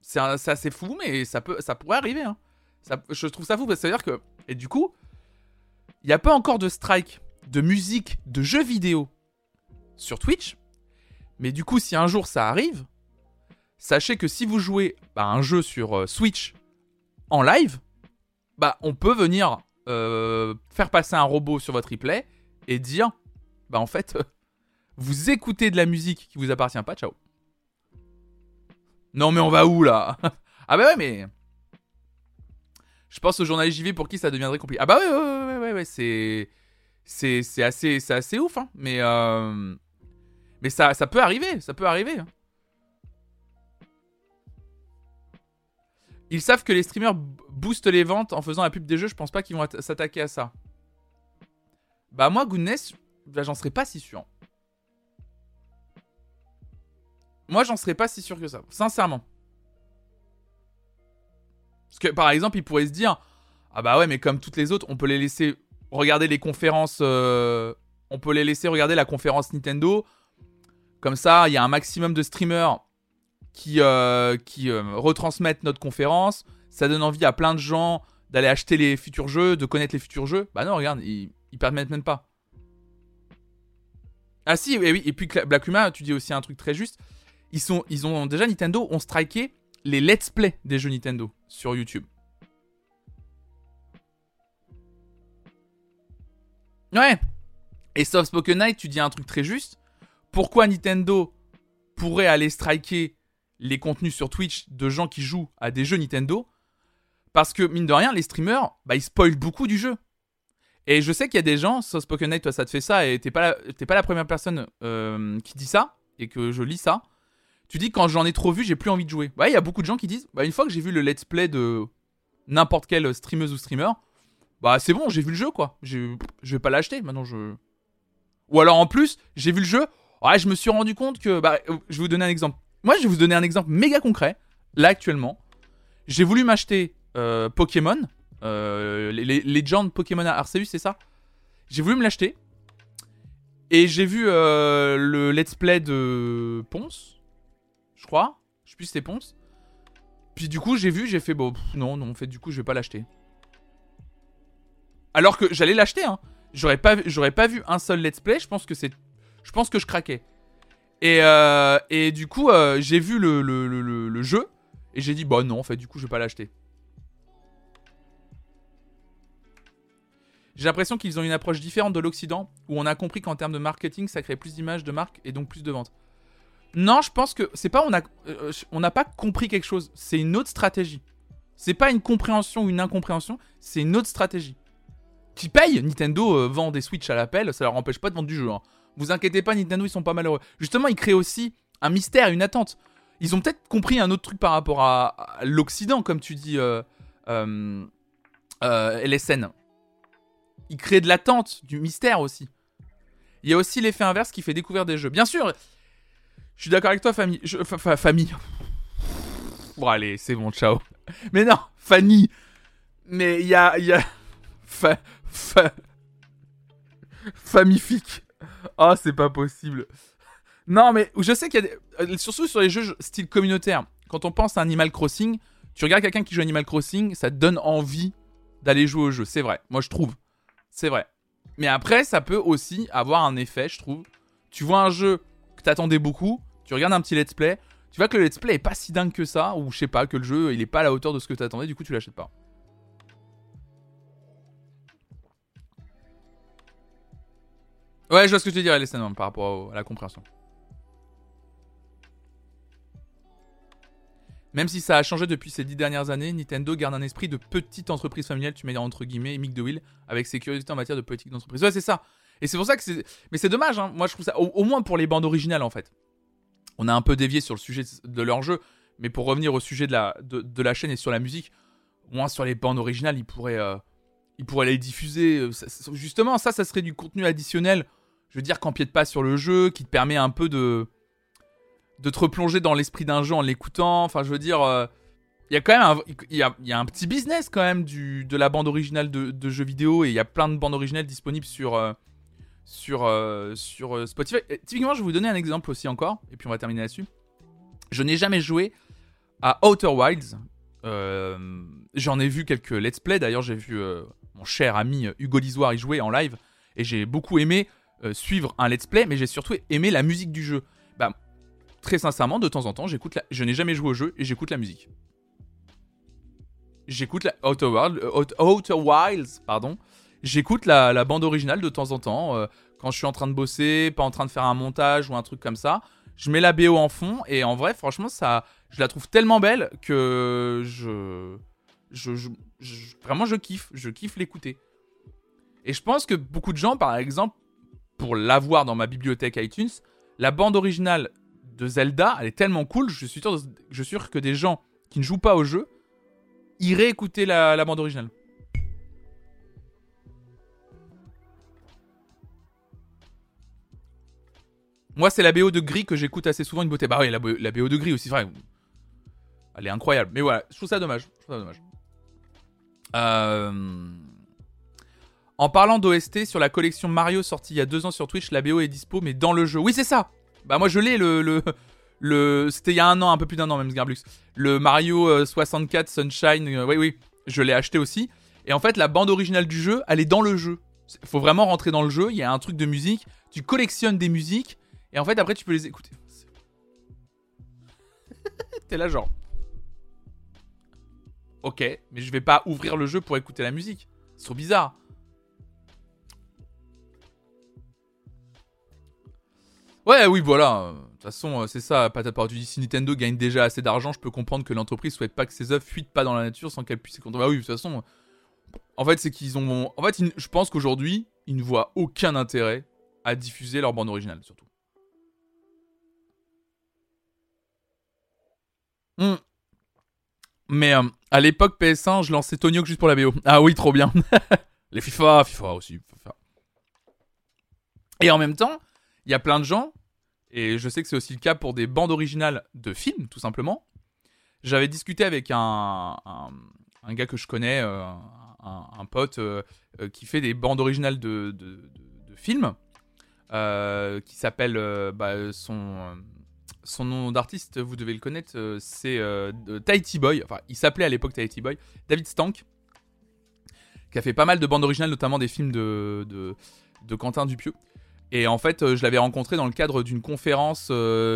Speaker 1: C'est assez fou, mais ça, pourrait arriver. Hein je trouve ça fou parce que ça veut dire que. Et du coup, il n'y a pas encore de strike de musique, de jeux vidéo sur Twitch. Mais du coup, si un jour ça arrive, sachez que si vous jouez bah, un jeu sur euh, Switch en live, bah on peut venir euh, faire passer un robot sur votre replay et dire bah en fait vous écoutez de la musique qui vous appartient pas, ciao. Non, mais on va où là? Ah bah ouais, mais. Je pense aux journalistes JV pour qui ça deviendrait compliqué. Ah bah ouais, ouais, ouais, ouais, ouais, c'est. C'est assez, assez ouf, hein. Mais. Euh... Mais ça, ça peut arriver, ça peut arriver. Hein. Ils savent que les streamers boostent les ventes en faisant la pub des jeux, je pense pas qu'ils vont s'attaquer à ça. Bah moi, Goodness, bah, j'en serais pas si sûr. Moi, j'en serais pas si sûr que ça, sincèrement. Parce que par exemple, ils pourraient se dire Ah bah ouais, mais comme toutes les autres, on peut les laisser regarder les conférences. Euh, on peut les laisser regarder la conférence Nintendo. Comme ça, il y a un maximum de streamers qui, euh, qui euh, retransmettent notre conférence. Ça donne envie à plein de gens d'aller acheter les futurs jeux, de connaître les futurs jeux. Bah non, regarde, ils, ils permettent même pas. Ah si, et oui, et puis Black Huma, tu dis aussi un truc très juste. Ils, sont, ils ont déjà Nintendo ont striké les let's play des jeux Nintendo sur YouTube. Ouais. Et Soft Spoken Night, tu dis un truc très juste. Pourquoi Nintendo pourrait aller striker les contenus sur Twitch de gens qui jouent à des jeux Nintendo? Parce que, mine de rien, les streamers, bah, ils spoilent beaucoup du jeu. Et je sais qu'il y a des gens, Soft Spoken Night, toi ça te fait ça, et t'es pas, la, pas la première personne euh, qui dit ça, et que je lis ça. Tu dis quand j'en ai trop vu, j'ai plus envie de jouer. Ouais, il y a beaucoup de gens qui disent, bah une fois que j'ai vu le let's play de n'importe quelle streameuse ou streamer, bah c'est bon, j'ai vu le jeu quoi. Je vais pas l'acheter, maintenant je... Ou alors en plus, j'ai vu le jeu, ouais, je me suis rendu compte que... Bah, euh, je vais vous donner un exemple. Moi, je vais vous donner un exemple méga concret, là actuellement. J'ai voulu m'acheter euh, Pokémon, euh, les, les Legend Pokémon Arceus, c'est ça J'ai voulu me l'acheter. Et j'ai vu le let's play de Ponce je crois. Je sais plus c'était Ponce. Puis du coup, j'ai vu, j'ai fait, bon, non, non, en fait, du coup, je vais pas l'acheter. Alors que j'allais l'acheter, hein. J'aurais pas, vu un seul let's play, je pense que c'est. Je pense que je craquais. Et, euh, et du coup, euh, j'ai vu le, le, le, jeu, et j'ai dit, bah non, en fait, du coup, je vais pas l'acheter. J'ai l'impression qu'ils ont une approche différente de l'Occident, où on a compris qu'en termes de marketing, ça crée plus d'images de marque et donc plus de ventes. Non, je pense que c'est pas on a euh, on n'a pas compris quelque chose, c'est une autre stratégie. C'est pas une compréhension ou une incompréhension, c'est une autre stratégie. Qui paye Nintendo euh, vend des Switch à l'appel, ça leur empêche pas de vendre du jeu. Hein. Vous inquiétez pas, Nintendo ils sont pas malheureux. Justement, ils créent aussi un mystère, une attente. Ils ont peut-être compris un autre truc par rapport à, l'Occident, comme tu dis, euh, euh, LSN. Ils créent de l'attente, du mystère aussi. Il y a aussi l'effet inverse qui fait découvrir des jeux. Bien sûr, je suis d'accord avec toi, famille. Bon, allez, c'est bon, ciao. Mais non, Fanny. Mais il y a. Y a... Famifique. Oh, c'est pas possible. Non, mais je sais qu'il y a des... Euh, surtout sur les jeux style communautaire. Quand on pense à Animal Crossing, tu regardes quelqu'un qui joue Animal Crossing, ça te donne envie d'aller jouer au jeu. C'est vrai. Moi, je trouve. C'est vrai. Mais après, ça peut aussi avoir un effet, je trouve. Tu vois un jeu que t'attendais beaucoup, tu regardes un petit let's play, tu vois que le let's play est pas si dingue que ça, ou je sais pas, que le jeu il est pas à la hauteur de ce que t'attendais, du coup tu l'achètes pas. Ouais, je vois ce que tu veux dire, Alessandro, par rapport à la compréhension. Même si ça a changé depuis ces dix dernières années, Nintendo garde un esprit de petite entreprise familiale, tu mets entre guillemets, Mick DeWill, avec ses curiosités en matière de politique d'entreprise. Ouais, c'est ça. Et c'est pour ça que c'est. Mais c'est dommage, hein. Moi, je trouve ça. au, moins pour les bandes originales, en fait on a un peu dévié sur le sujet de leur jeu, mais pour revenir au sujet de la, chaîne et sur la musique, moins sur les bandes originales, ils pourraient, euh, les diffuser. Euh, justement, ça, ça serait du contenu additionnel. Je veux dire, qu'empiète pas sur le jeu, qui te permet un peu de, de te replonger dans l'esprit d'un jeu en l'écoutant. Enfin, je veux dire, euh, il y a quand même un, y a, y a un petit business quand même de la bande originale de jeux vidéo, et il y a plein de bandes originales disponibles sur sur, euh, sur euh, Spotify. typiquement, je vais vous donner un exemple aussi encore, et puis on va terminer là-dessus. Je n'ai jamais joué à Outer Wilds. Euh, j'en ai vu quelques let's play. D'ailleurs, j'ai vu mon cher ami Hugo Lisoire y jouer en live, et j'ai beaucoup aimé suivre un let's play, mais j'ai surtout aimé la musique du jeu. Bah, très sincèrement, de temps en temps, je n'ai jamais joué au jeu et j'écoute la musique. J'écoute Outer Wilds, pardon j'écoute la, bande originale de temps en temps. Euh, quand je suis en train de bosser, pas en train de faire un montage ou un truc comme ça. Je mets la BO en fond et en vrai, franchement, ça, je la trouve tellement belle que je, je, vraiment je kiffe, je kiffe l'écouter. Et je pense que beaucoup de gens, par exemple, pour l'avoir dans ma bibliothèque iTunes, la bande originale de Zelda, elle est tellement cool, je suis sûr, que des gens qui ne jouent pas au jeu iraient écouter la bande originale. Moi, c'est la BO de Gris que j'écoute assez souvent, une beauté. Bah oui, la, bo- de Gris aussi, vrai. Elle est incroyable. Mais voilà, je trouve ça dommage. Je trouve ça dommage. Euh, En parlant d'OST, sur la collection Mario sortie il y a deux ans sur Twitch, la BO est dispo, mais dans le jeu. Oui, c'est ça Bah moi, je l'ai, le... le... C'était il y a un an, un peu plus d'un an même, Sgarblux. Le Mario euh, 64 Sunshine, euh, oui, oui, je l'ai acheté aussi. Et en fait, la bande originale du jeu, elle est dans le jeu. Il faut vraiment rentrer dans le jeu, il y a un truc de musique, tu collectionnes des musiques, et en fait, après, tu peux les écouter. T'es là, genre. Ok, mais je vais pas ouvrir le jeu pour écouter la musique. C'est trop bizarre. Ouais, oui, voilà. De toute façon, euh, c'est ça, patate par tu dis si Nintendo gagne déjà assez d'argent, je peux comprendre que l'entreprise souhaite pas que ses œuvres fuitent pas dans la nature sans qu'elles puissent contrôler. Bah oui, de toute façon. En fait, c'est qu'ils ont. En fait, je pense qu'aujourd'hui, ils ne voient aucun intérêt à diffuser leur bande originale, surtout. Hmm. Mais euh, à l'époque PS1, je lançais Tony Hawk juste pour la BO. Ah oui, trop bien. Les FIFA, FIFA aussi. FIFA. Et en même temps, il y a plein de gens, et je sais que c'est aussi le cas pour des bandes originales de films, tout simplement. J'avais discuté avec un, gars que je connais, euh, un, pote, euh, qui fait des bandes originales de, films, qui s'appelle bah, son, son nom d'artiste, vous devez le connaître, euh, c'est euh, Tahiti Boy. Enfin, il s'appelait à l'époque Tahiti Boy. David Stank, qui a fait pas mal de bandes originales, notamment des films de, Quentin Dupieux. Et en fait, euh, je l'avais rencontré dans le cadre d'une conférence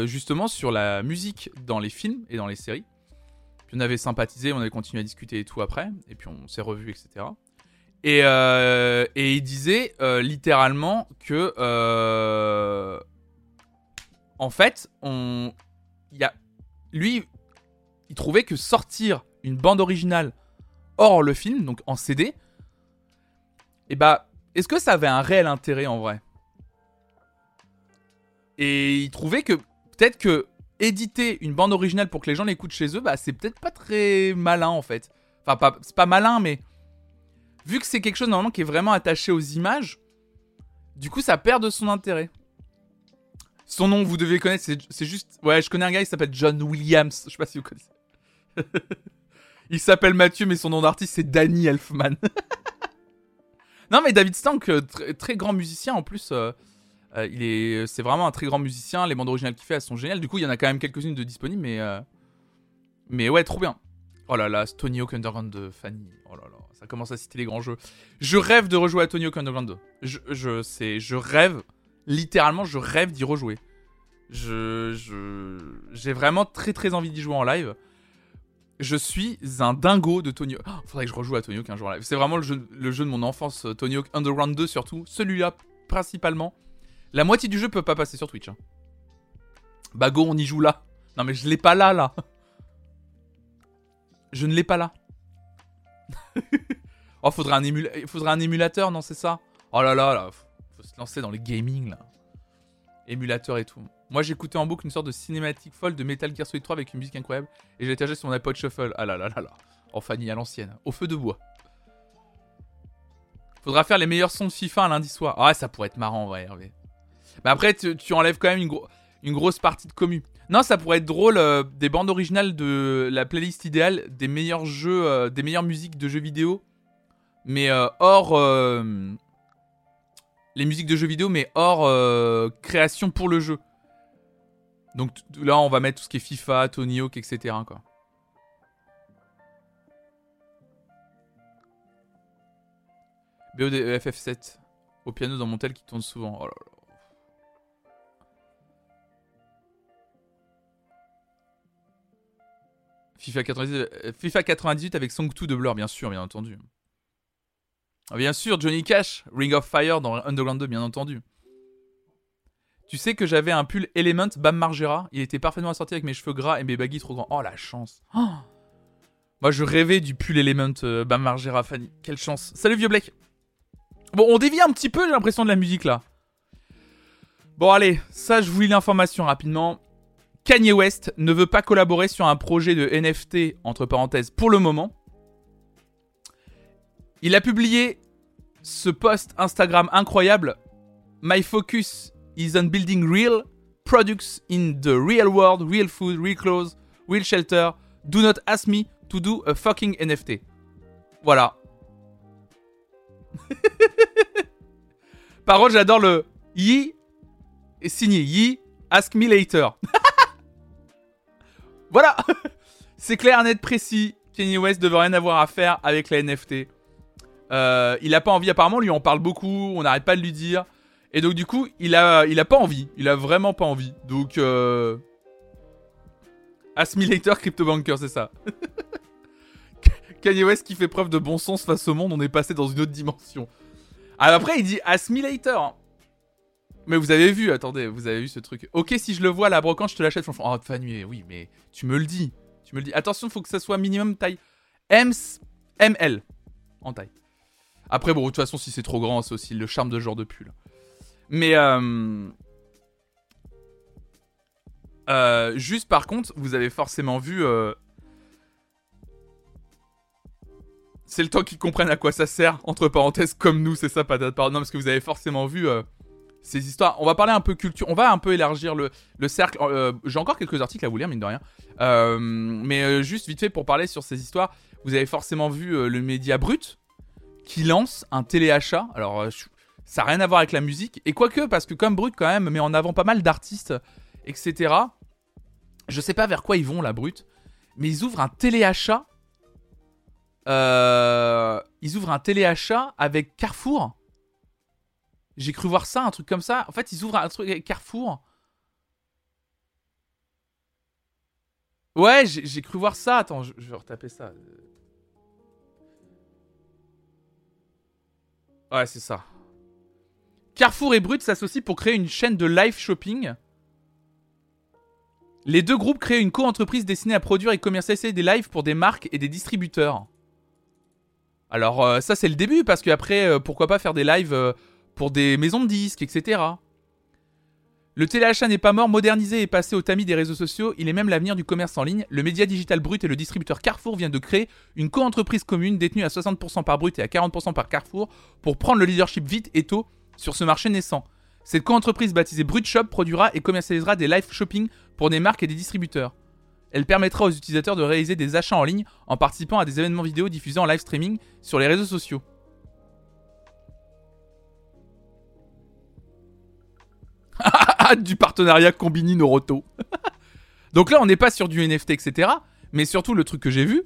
Speaker 1: justement sur la musique dans les films et dans les séries. Puis on avait sympathisé, on avait continué à discuter et tout après. Et puis on s'est revus, etc. Et, il disait littéralement que en fait, on, il y a, lui, il trouvait que sortir une bande originale hors le film, donc en CD, et bah, est-ce que ça avait un réel intérêt en vrai? Et il trouvait que peut-être que éditer une bande originale pour que les gens l'écoutent chez eux, bah c'est peut-être pas très malin en fait. Enfin, pas, c'est pas malin, mais vu que c'est quelque chose normalement qui est vraiment attaché aux images, du coup ça perd de son intérêt. Son nom, vous devez connaître, c'est juste. Ouais, je connais un gars, il s'appelle John Williams. Je sais pas si vous connaissez. il s'appelle Mathieu, mais son nom d'artiste c'est Danny Elfman. non, mais David Stank, euh, tr- très grand musicien en plus. euh, euh, il est, c'est vraiment un très grand musicien. Les bandes originales qu'il fait, elles sont géniales. Du coup, il y en a quand même quelques-unes de disponibles, mais euh, mais ouais, trop bien. Oh là là, Tony Hawk Underground 2, Fanny. Oh là là, ça commence à citer les grands jeux. Je rêve de rejouer à Tony Hawk Underground 2. Je, je, c'est, je rêve, littéralement, je rêve d'y rejouer. Je, je, j'ai vraiment très très envie d'y jouer en live. Je suis un dingo de Tony Hawk. Oh, faudrait que je rejoue à Tony Hawk un jour en live. C'est vraiment le jeu, le jeu de mon enfance, euh, Tony Hawk Underground 2 surtout. Celui-là, principalement. La moitié du jeu peut pas passer sur Twitch. hein. Bah go, on y joue là. Non mais je l'ai pas là, là. Je ne l'ai pas là. oh, faudrait un, émula- faudrait un émulateur, non, c'est ça? Oh là là, là. Se lancer dans les gaming, là. Émulateur et tout. Moi, j'écoutais en boucle une sorte de cinématique folle de Metal Gear Solid 3 avec une musique incroyable. Et j'ai téléchargé sur mon iPod Shuffle. Ah là là là là. En Fanny à l'ancienne. Au feu de bois. Faudra faire les meilleurs sons de FIFA un lundi soir. Ah, ça pourrait être marrant, en vrai, Hervé. Mais après, tu, enlèves quand même une grosse partie de commu. Non, ça pourrait être drôle, euh, des bandes originales de la playlist idéale des meilleurs jeux, euh, des meilleures musiques de jeux vidéo. Mais euh, hors. Les musiques de jeux vidéo, mais hors euh, création pour le jeu. Donc là, on va mettre tout ce qui est FIFA, Tony Hawk, etc. Quoi. BO de FF7 au piano dans mon tel qui tourne souvent. Oh. FIFA 98, euh, FIFA 98 avec Song 2 de Blur, bien sûr, bien entendu. Ah, Bien sûr, Johnny Cash, Ring of Fire dans Underground 2, bien entendu. Tu sais que j'avais un pull Element Bam Margera. Il était parfaitement assorti avec mes cheveux gras et mes baguilles trop grands. Oh la chance. Oh. Moi je rêvais du pull Element euh, Bam Margera, Fanny. Quelle chance. Salut vieux Blake. Bon, on dévie un petit peu, j'ai l'impression de la musique là. Bon allez, ça je vous lis l'information rapidement. Kanye West ne veut pas collaborer sur un projet de NFT, entre parenthèses, pour le moment. Il a publié ce post Instagram incroyable. My focus is on building real products in the real world, real food, real clothes, real shelter. Do not ask me to do a fucking NFT. Voilà. Par contre, j'adore le Yi signé Yi ask me later. voilà. C'est clair, net, précis. Kanye West ne veut rien avoir à faire avec la NFT. Euh, il a pas envie, apparemment, lui on parle beaucoup, on n'arrête pas de lui dire. Et donc du coup, il a, il a pas envie, il a vraiment pas envie. Donc, euh... Assimilator CryptoBanker, c'est ça. Kanye West qui fait preuve de bon sens face au monde, on est passé dans une autre dimension. Ah, après, il dit Assimilator. Mais vous avez vu, attendez, vous avez vu ce truc. Ok, si je le vois, la brocante, je te l'achète. Oh, Fanny, oui, mais tu me le dis. Tu me le dis. Attention, faut que ça soit minimum taille M ML en taille. Après, bon, de toute façon, si c'est trop grand, c'est aussi le charme de ce genre de pull. Mais euh, euh, juste par contre, vous avez forcément vu. Euh, c'est le temps qu'ils comprennent à quoi ça sert, entre parenthèses, comme nous, c'est ça, patate Non, parce que vous avez forcément vu ces histoires. On va parler un peu culture, on va un peu élargir le, le cercle. J'ai encore quelques articles à vous lire, mine de rien. mais juste vite fait pour parler sur ces histoires, vous avez forcément vu le média brut qui lance un téléachat. Alors, ça n'a rien à voir avec la musique. Et quoique, parce que comme Brut quand même met en avant pas mal d'artistes, etc. Je sais pas vers quoi ils vont, la Brut. Mais ils ouvrent un téléachat. Euh, ils ouvrent un téléachat avec Carrefour. J'ai cru voir ça, un truc comme ça. En fait, ils ouvrent un truc avec Carrefour. Ouais, j'ai cru voir ça. Attends, je vais retaper ça. Ouais, c'est ça. Carrefour et Brut s'associent pour créer une chaîne de live shopping. Les deux groupes créent une co-entreprise destinée à produire et commercialiser des lives pour des marques et des distributeurs. Alors euh, ça c'est le début parce qu'après euh, pourquoi pas faire des lives euh, pour des maisons de disques, etc. Le téléachat n'est pas mort, modernisé et passé au tamis des réseaux sociaux, il est même l'avenir du commerce en ligne. Le média digital Brut et le distributeur Carrefour viennent de créer une co-entreprise commune détenue à 60% par Brut et à 40% par Carrefour pour prendre le leadership vite et tôt sur ce marché naissant. Cette co-entreprise baptisée Brutshop produira et commercialisera des live shopping pour des marques et des distributeurs. Elle permettra aux utilisateurs de réaliser des achats en ligne en participant à des événements vidéo diffusés en live streaming sur les réseaux sociaux. du partenariat Combini Noroto. Donc là, on n'est pas sur du NFT, etc. Mais surtout, le truc que j'ai vu.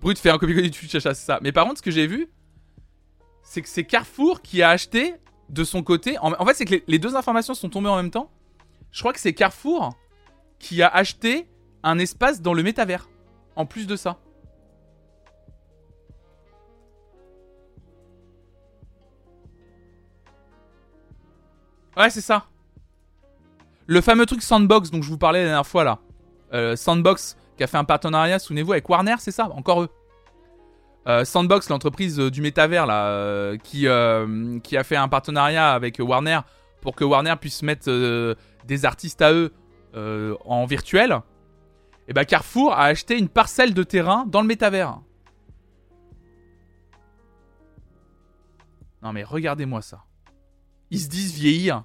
Speaker 1: Brut fait un copie-coller du Twitch c'est ça. Mais par contre, ce que j'ai vu, c'est que c'est Carrefour qui a acheté de son côté. En, fait, c'est que les, deux informations sont tombées en même temps. Je crois que c'est Carrefour qui a acheté un espace dans le métavers. En plus de ça. Ouais, c'est ça. Le fameux truc Sandbox dont je vous parlais la dernière fois là. Euh, Sandbox qui a fait un partenariat, souvenez-vous, avec Warner, c'est ça? Encore eux. Euh, Sandbox, l'entreprise euh, du métavers là, qui, qui a fait un partenariat avec Warner pour que Warner puisse mettre des artistes à eux en virtuel. Et bah Carrefour a acheté une parcelle de terrain dans le métavers. Non mais regardez-moi ça. Ils se disent vieillir.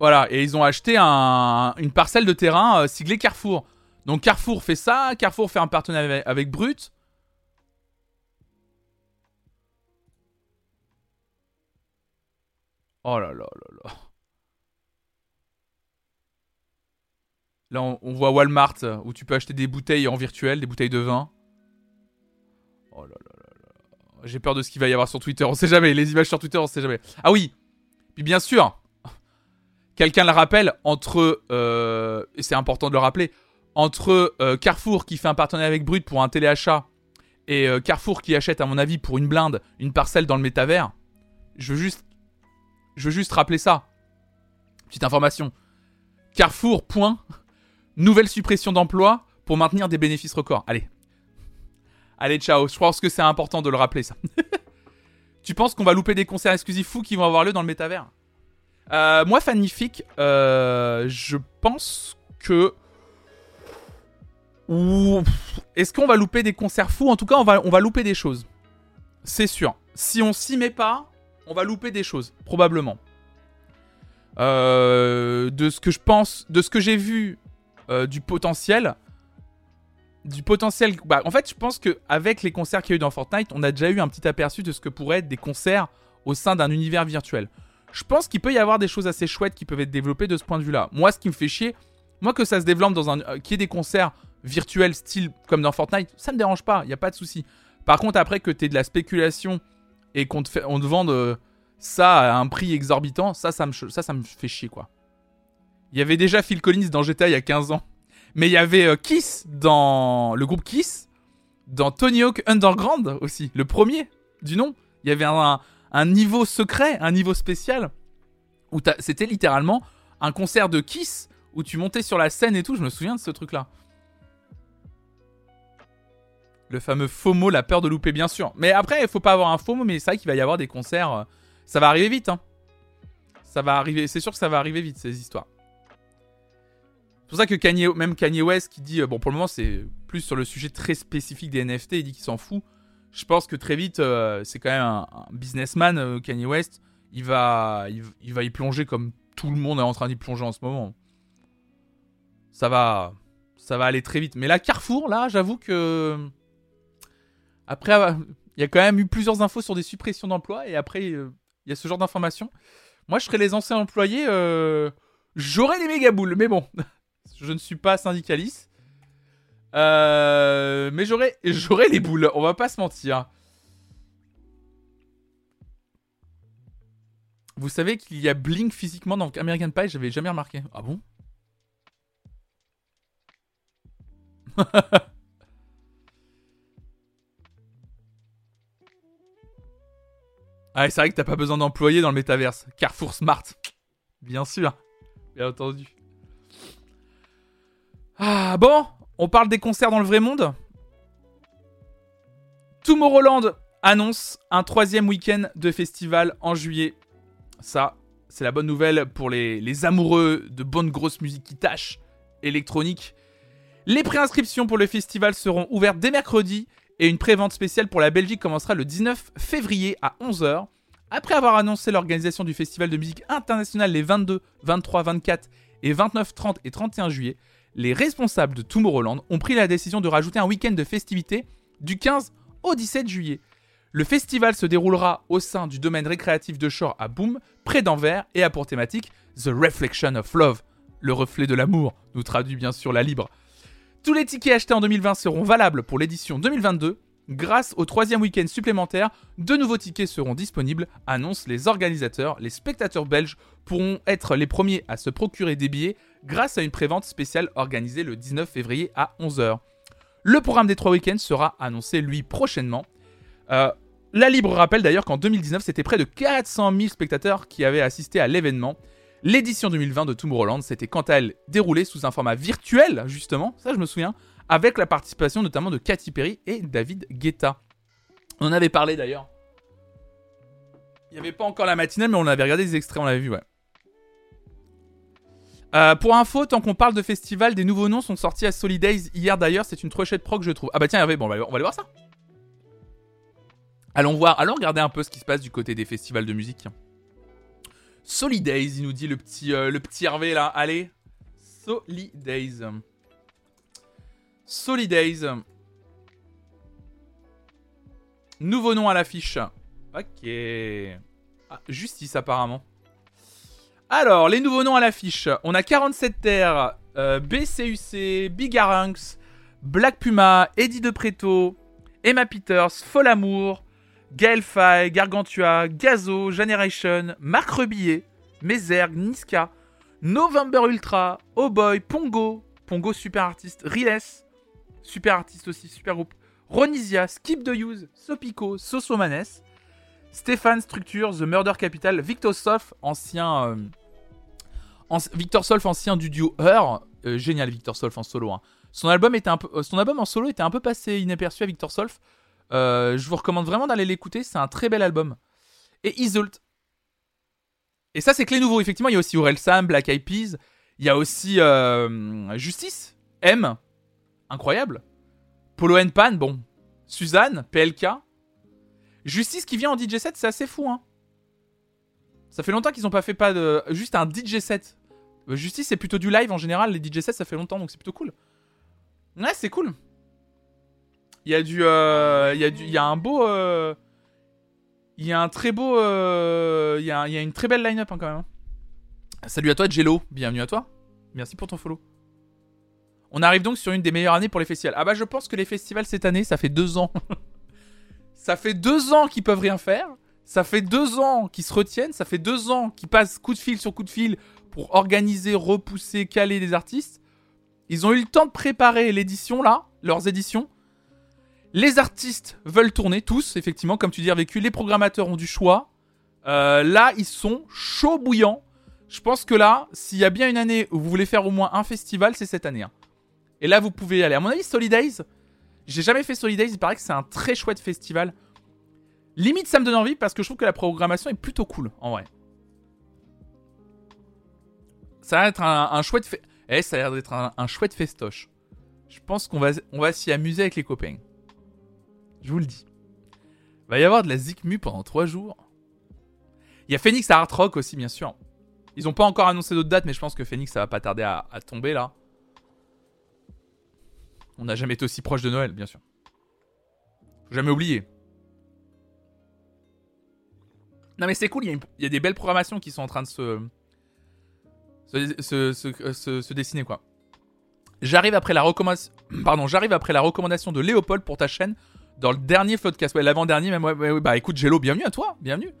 Speaker 1: Voilà, et ils ont acheté une parcelle de terrain siglée Carrefour. Donc Carrefour fait ça, Carrefour fait un partenariat avec, Brut. Oh là là là là. Là, on, voit Walmart où tu peux acheter des bouteilles en virtuel, des bouteilles de vin. Oh là là là là. J'ai peur de ce qu'il va y avoir sur Twitter. On sait jamais. Les images sur Twitter, on sait jamais. Ah oui. Puis bien sûr, quelqu'un le rappelle entre. Euh, c'est important de le rappeler entre euh, Carrefour qui fait un partenariat avec Brut pour un téléachat et euh, Carrefour qui achète, à mon avis, pour une blinde, une parcelle dans le métavers, je veux juste, je veux juste rappeler ça. Petite information. Carrefour, point. Nouvelle suppression d'emplois pour maintenir des bénéfices records. Allez. Allez, ciao. Je pense que c'est important de le rappeler, ça. tu penses qu'on va louper des concerts exclusifs fous qui vont avoir lieu dans le métavers? Euh, Moi, Fanifique, euh, je pense que est-ce qu'on va louper des concerts fous? En tout cas, on va, louper des choses. C'est sûr. Si on s'y met pas, on va louper des choses, probablement. Euh, de ce que je pense, de ce que j'ai vu du potentiel, du potentiel. Bah, en fait, je pense que avec les concerts qu'il y a eu dans Fortnite, on a déjà eu un petit aperçu de ce que pourraient être des concerts au sein d'un univers virtuel. Je pense qu'il peut y avoir des choses assez chouettes qui peuvent être développées de ce point de vue-là. Moi, ce qui me fait chier, moi que ça se développe dans un, euh, qu'il y ait des concerts virtuel style comme dans Fortnite, ça me dérange pas, il n'y a pas de souci. Par contre, après que tu aies de la spéculation et qu'on te, te vende euh, ça à un prix exorbitant, ça, ça me, ça, ça me fait chier, quoi. Il y avait déjà Phil Collins dans GTA il y a 15 ans. Mais il y avait euh, Kiss dans le groupe Kiss, dans Tony Hawk Underground aussi, le premier du nom. Il y avait un niveau secret, un niveau spécial, où c'était littéralement un concert de Kiss, où tu montais sur la scène et tout, je me souviens de ce truc-là. Le fameux FOMO, la peur de louper, bien sûr. Mais après, il faut pas avoir un FOMO, mais c'est vrai qu'il va y avoir des concerts. Euh, ça va arriver vite, hein. Ça va arriver, c'est sûr que ça va arriver vite, ces histoires. C'est pour ça que même Kanye West qui dit, euh, bon pour le moment c'est plus sur le sujet très spécifique des NFT, il dit qu'il s'en fout. Je pense que très vite, euh, c'est quand même un, businessman, Kanye West. Il va, il, va y plonger comme tout le monde est en train d'y plonger en ce moment. Ça va, ça va aller très vite. Mais là, Carrefour, là, j'avoue que après, il y a quand même eu plusieurs infos sur des suppressions d'emplois et après, euh, il y a ce genre d'informations. Moi, je serais les anciens employés, euh, j'aurais les méga boules, mais bon, je ne suis pas syndicaliste. Euh, mais j'aurais, j'aurais les boules, on va pas se mentir. Vous savez qu'il y a Blink physiquement dans American Pie, j'avais jamais remarqué. Ah bon? Ah, c'est vrai que t'as pas besoin d'employés dans le métaverse. Carrefour Smart. Bien sûr. Bien entendu. Ah, bon, on parle des concerts dans le vrai monde. Tomorrowland annonce un troisième week-end de festival en juillet. Ça, c'est la bonne nouvelle pour les, amoureux de bonne grosse musique qui tâche électronique. Les préinscriptions pour le festival seront ouvertes dès mercredi et une prévente spéciale pour la Belgique commencera le 19 février à 11h. Après avoir annoncé l'organisation du festival de musique internationale les 22, 23, 24 et 29, 30 et 31 juillet, les responsables de Tomorrowland ont pris la décision de rajouter un week-end de festivité du 15 au 17 juillet. Le festival se déroulera au sein du domaine récréatif de Shore à Boom, près d'Anvers, et a pour thématique The Reflection of Love, le reflet de l'amour, nous traduit bien sûr la libre. Tous les tickets achetés en 2020 seront valables pour l'édition 2022. Grâce au troisième week-end supplémentaire, de nouveaux tickets seront disponibles, annoncent les organisateurs. Les spectateurs belges pourront être les premiers à se procurer des billets grâce à une prévente spéciale organisée le 19 février à 11h. Le programme des trois week-ends sera annoncé lui prochainement. Euh, la Libre rappelle d'ailleurs qu'en 2019, c'était près de 400 000 spectateurs qui avaient assisté à l'événement. L'édition 2020 de Tomorrowland s'était quant à elle déroulée sous un format virtuel, justement, ça je me souviens, avec la participation notamment de Katy Perry et David Guetta. On en avait parlé d'ailleurs. Il n'y avait pas encore la matinale, mais on avait regardé des extraits, on l'avait vu, ouais. Euh, pour info, tant qu'on parle de festival, des nouveaux noms sont sortis à Solidays hier d'ailleurs, c'est une trochette pro que je trouve. Ah bah tiens, bon, on va aller voir ça. Allons voir, allons regarder un peu ce qui se passe du côté des festivals de musique. Solidays, il nous dit le petit, euh, le petit Hervé là. Allez. Solidays. Solidays. Nouveau nom à l'affiche. Ok. Ah, justice apparemment. Alors, les nouveaux noms à l'affiche. On a 47 Terre, euh, BCUC, Bigarunks, Black Puma, Eddie De Emma Peters, Folamour, Gaël Fay, Gargantua, Gazo, Generation, Marc Rebillet, Mézerg, Niska, November Ultra, Oh Boy, Pongo, Pongo super artiste, Riles, super artiste aussi, super groupe, Ronisia, Skip the Use, Sopico, Sosomanes, Stéphane Structure, The Murder Capital, Victor Solf, ancien. euh, Victor Solf, ancien du duo Her. Euh, génial, Victor Solf en solo. hein. Euh, son album en solo était un peu passé inaperçu à Victor Solf. Je vous recommande vraiment d'aller l'écouter, c'est un très bel album. Et Isult. Et ça, c'est que les nouveaux. Effectivement, il y a aussi Aurel Sam, Black Eyed Peas. Il y a aussi Justice, M. Incroyable. Polo Pan, bon. Suzanne, PLK. Justice qui vient en DJ set, c'est assez fou, hein. Ça fait longtemps qu'ils ont pas fait pas de. Juste un DJ set. Euh, Justice, c'est plutôt du live en général. Les DJ sets, ça fait longtemps, donc c'est plutôt cool. Ouais, c'est cool. Il y a du. euh, Il y, a un beau. euh, Il y a un très beau. Il y, a, il y a une très belle line-up hein, quand même. hein. Salut à toi, Jello. Bienvenue à toi. Merci pour ton follow. On arrive donc sur une des meilleures années pour les festivals. Ah bah, je pense que les festivals cette année, ça fait deux ans. ça fait deux ans qu'ils peuvent rien faire. Ça fait deux ans qu'ils se retiennent. Ça fait deux ans qu'ils passent coup de fil sur coup de fil pour organiser, repousser, caler des artistes. Ils ont eu le temps de préparer l'édition là, leurs éditions. Les artistes veulent tourner, tous, effectivement, comme tu dis, vécu. Les programmateurs ont du choix. Euh, là, ils sont chauds bouillants. Je pense que là, s'il y a bien une année où vous voulez faire au moins un festival, c'est cette année. hein. Et là, vous pouvez y aller. À mon avis, Solidays, j'ai jamais fait Solidays, il paraît que c'est un très chouette festival. Limite, ça me donne envie parce que je trouve que la programmation est plutôt cool, en vrai. Ça va être un, un chouette... Eh, ça a l'air d'être un, chouette festoche. Je pense qu'on va, on va s'y amuser avec les copains. Je vous le dis. Va y avoir de la Zikmu pendant 3 jours. Il y a Phoenix à Art Rock aussi, bien sûr. Ils ont pas encore annoncé d'autres dates, mais je pense que Phoenix, ça va pas tarder à tomber là. On n'a jamais été aussi proche de Noël, bien sûr. Faut jamais oublier. Non mais c'est cool, il y, a des belles programmations qui sont en train de se se, dessiner quoi. J'arrive après la recommandation, pardon, j'arrive après la recommandation de Léopold pour ta chaîne dans le dernier podcast, ouais l'avant-dernier même. Ouais, bah écoute Jello, bienvenue à toi, bienvenue.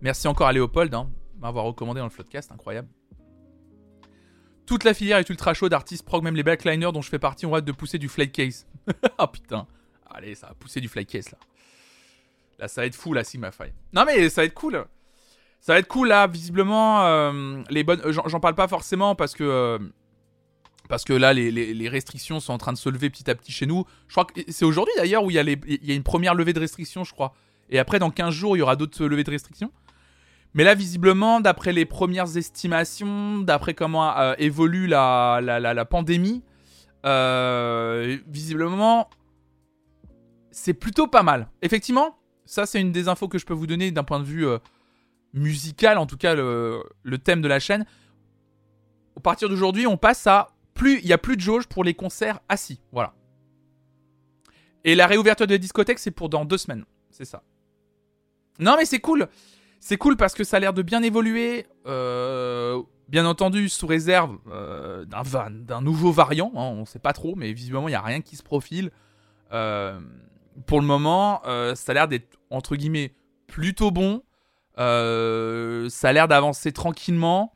Speaker 1: Merci encore à Léopold hein, m'avoir recommandé dans le podcast, incroyable. Toute la filière est ultra chaude, artistes, prog, même les backliners dont je fais partie ont hâte de pousser du flight case. Ah putain, allez ça va pousser du flight case là. Là, ça va être fou, là, Sigma. Non, mais ça va être cool. Ça va être cool, là, visiblement. euh, les bonnes. euh, J'en parle pas forcément parce que. euh, parce que là, les, restrictions sont en train de se lever petit à petit chez nous. Je crois que c'est aujourd'hui d'ailleurs où il y a une première levée de restrictions, je crois. Et après, dans 15 jours, il y aura d'autres levées de restrictions. Mais là, visiblement, d'après les premières estimations, d'après comment euh, évolue la, la, la- la pandémie, euh, visiblement, c'est plutôt pas mal. Effectivement, ça, c'est une des infos que je peux vous donner d'un point de vue euh, musical, en tout cas le, le thème de la chaîne. À partir d'aujourd'hui, on passe à plus, il y a plus de jauge pour les concerts assis, voilà. Et la réouverture des discothèques, c'est pour dans deux semaines, c'est ça. Non, mais c'est cool, c'est cool parce que ça a l'air de bien évoluer. euh, bien entendu, sous réserve euh, d'un nouveau variant, hein, on sait pas trop, mais visiblement il y a rien qui se profile. Euh, pour le moment, ça a l'air d'être entre guillemets plutôt bon. Ça a l'air d'avancer tranquillement.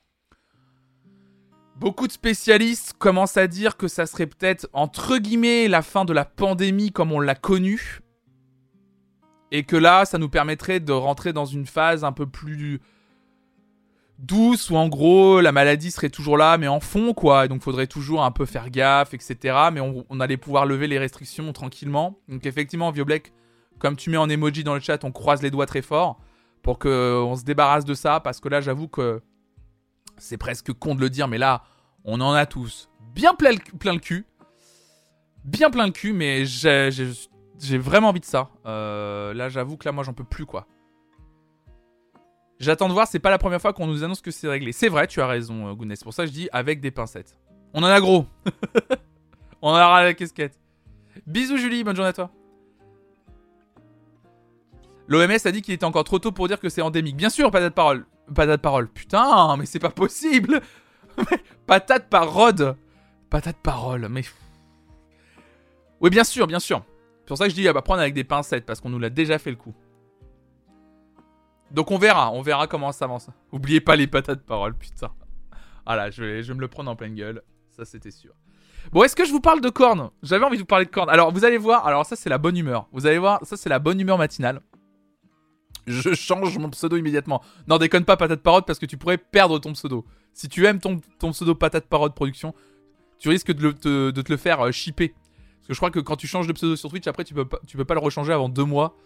Speaker 1: Beaucoup de spécialistes commencent à dire que ça serait peut-être entre guillemets la fin de la pandémie comme on l'a connue. Et que là, ça nous permettrait de rentrer dans une phase un peu plus douce où en gros la maladie serait toujours là mais en fond quoi. Et donc faudrait toujours un peu faire gaffe, etc. Mais on, allait pouvoir lever les restrictions tranquillement. Donc effectivement, Viobleck, comme tu mets en emoji dans le chat, on croise les doigts très fort pour que on se débarrasse de ça parce que là j'avoue que c'est presque con de le dire mais là on en a tous bien plein le, cul bien plein le cul mais j'ai- j'ai vraiment envie de ça Euh, là j'avoue que là moi j'en peux plus quoi j'attends de voir c'est pas la première fois qu'on nous annonce que c'est réglé c'est vrai tu as raison euh, Goodness pour ça je dis avec des pincettes on en a gros on en aura la casquette bisous Julie bonne journée à toi L'OMS a dit qu'il était encore trop tôt pour dire que c'est endémique. Bien sûr, patate parole. Patate parole. Putain, mais c'est pas possible. patate parole. Patate parole. Mais. Oui, bien sûr, bien sûr. C'est pour ça que je dis, à prendre avec des pincettes, parce qu'on nous l'a déjà fait le coup. Donc on verra, on verra comment ça avance. Oubliez pas les patates parole, putain. Voilà, je vais, je vais me le prendre en pleine gueule. Ça, c'était sûr. Bon, est-ce que je vous parle de cornes? J'avais envie de vous parler de cornes. Alors, vous allez voir, alors ça, c'est la bonne humeur. Vous allez voir, ça, c'est la bonne humeur matinale. Je change mon pseudo immédiatement. Non, déconne pas, patate parode, parce que tu pourrais perdre ton pseudo. Si tu aimes ton, pseudo patate parode production, tu risques de, te, le faire euh. Parce que je crois que quand tu changes de pseudo sur Twitch, après, tu peux pas, tu peux pas le rechanger avant deux mois.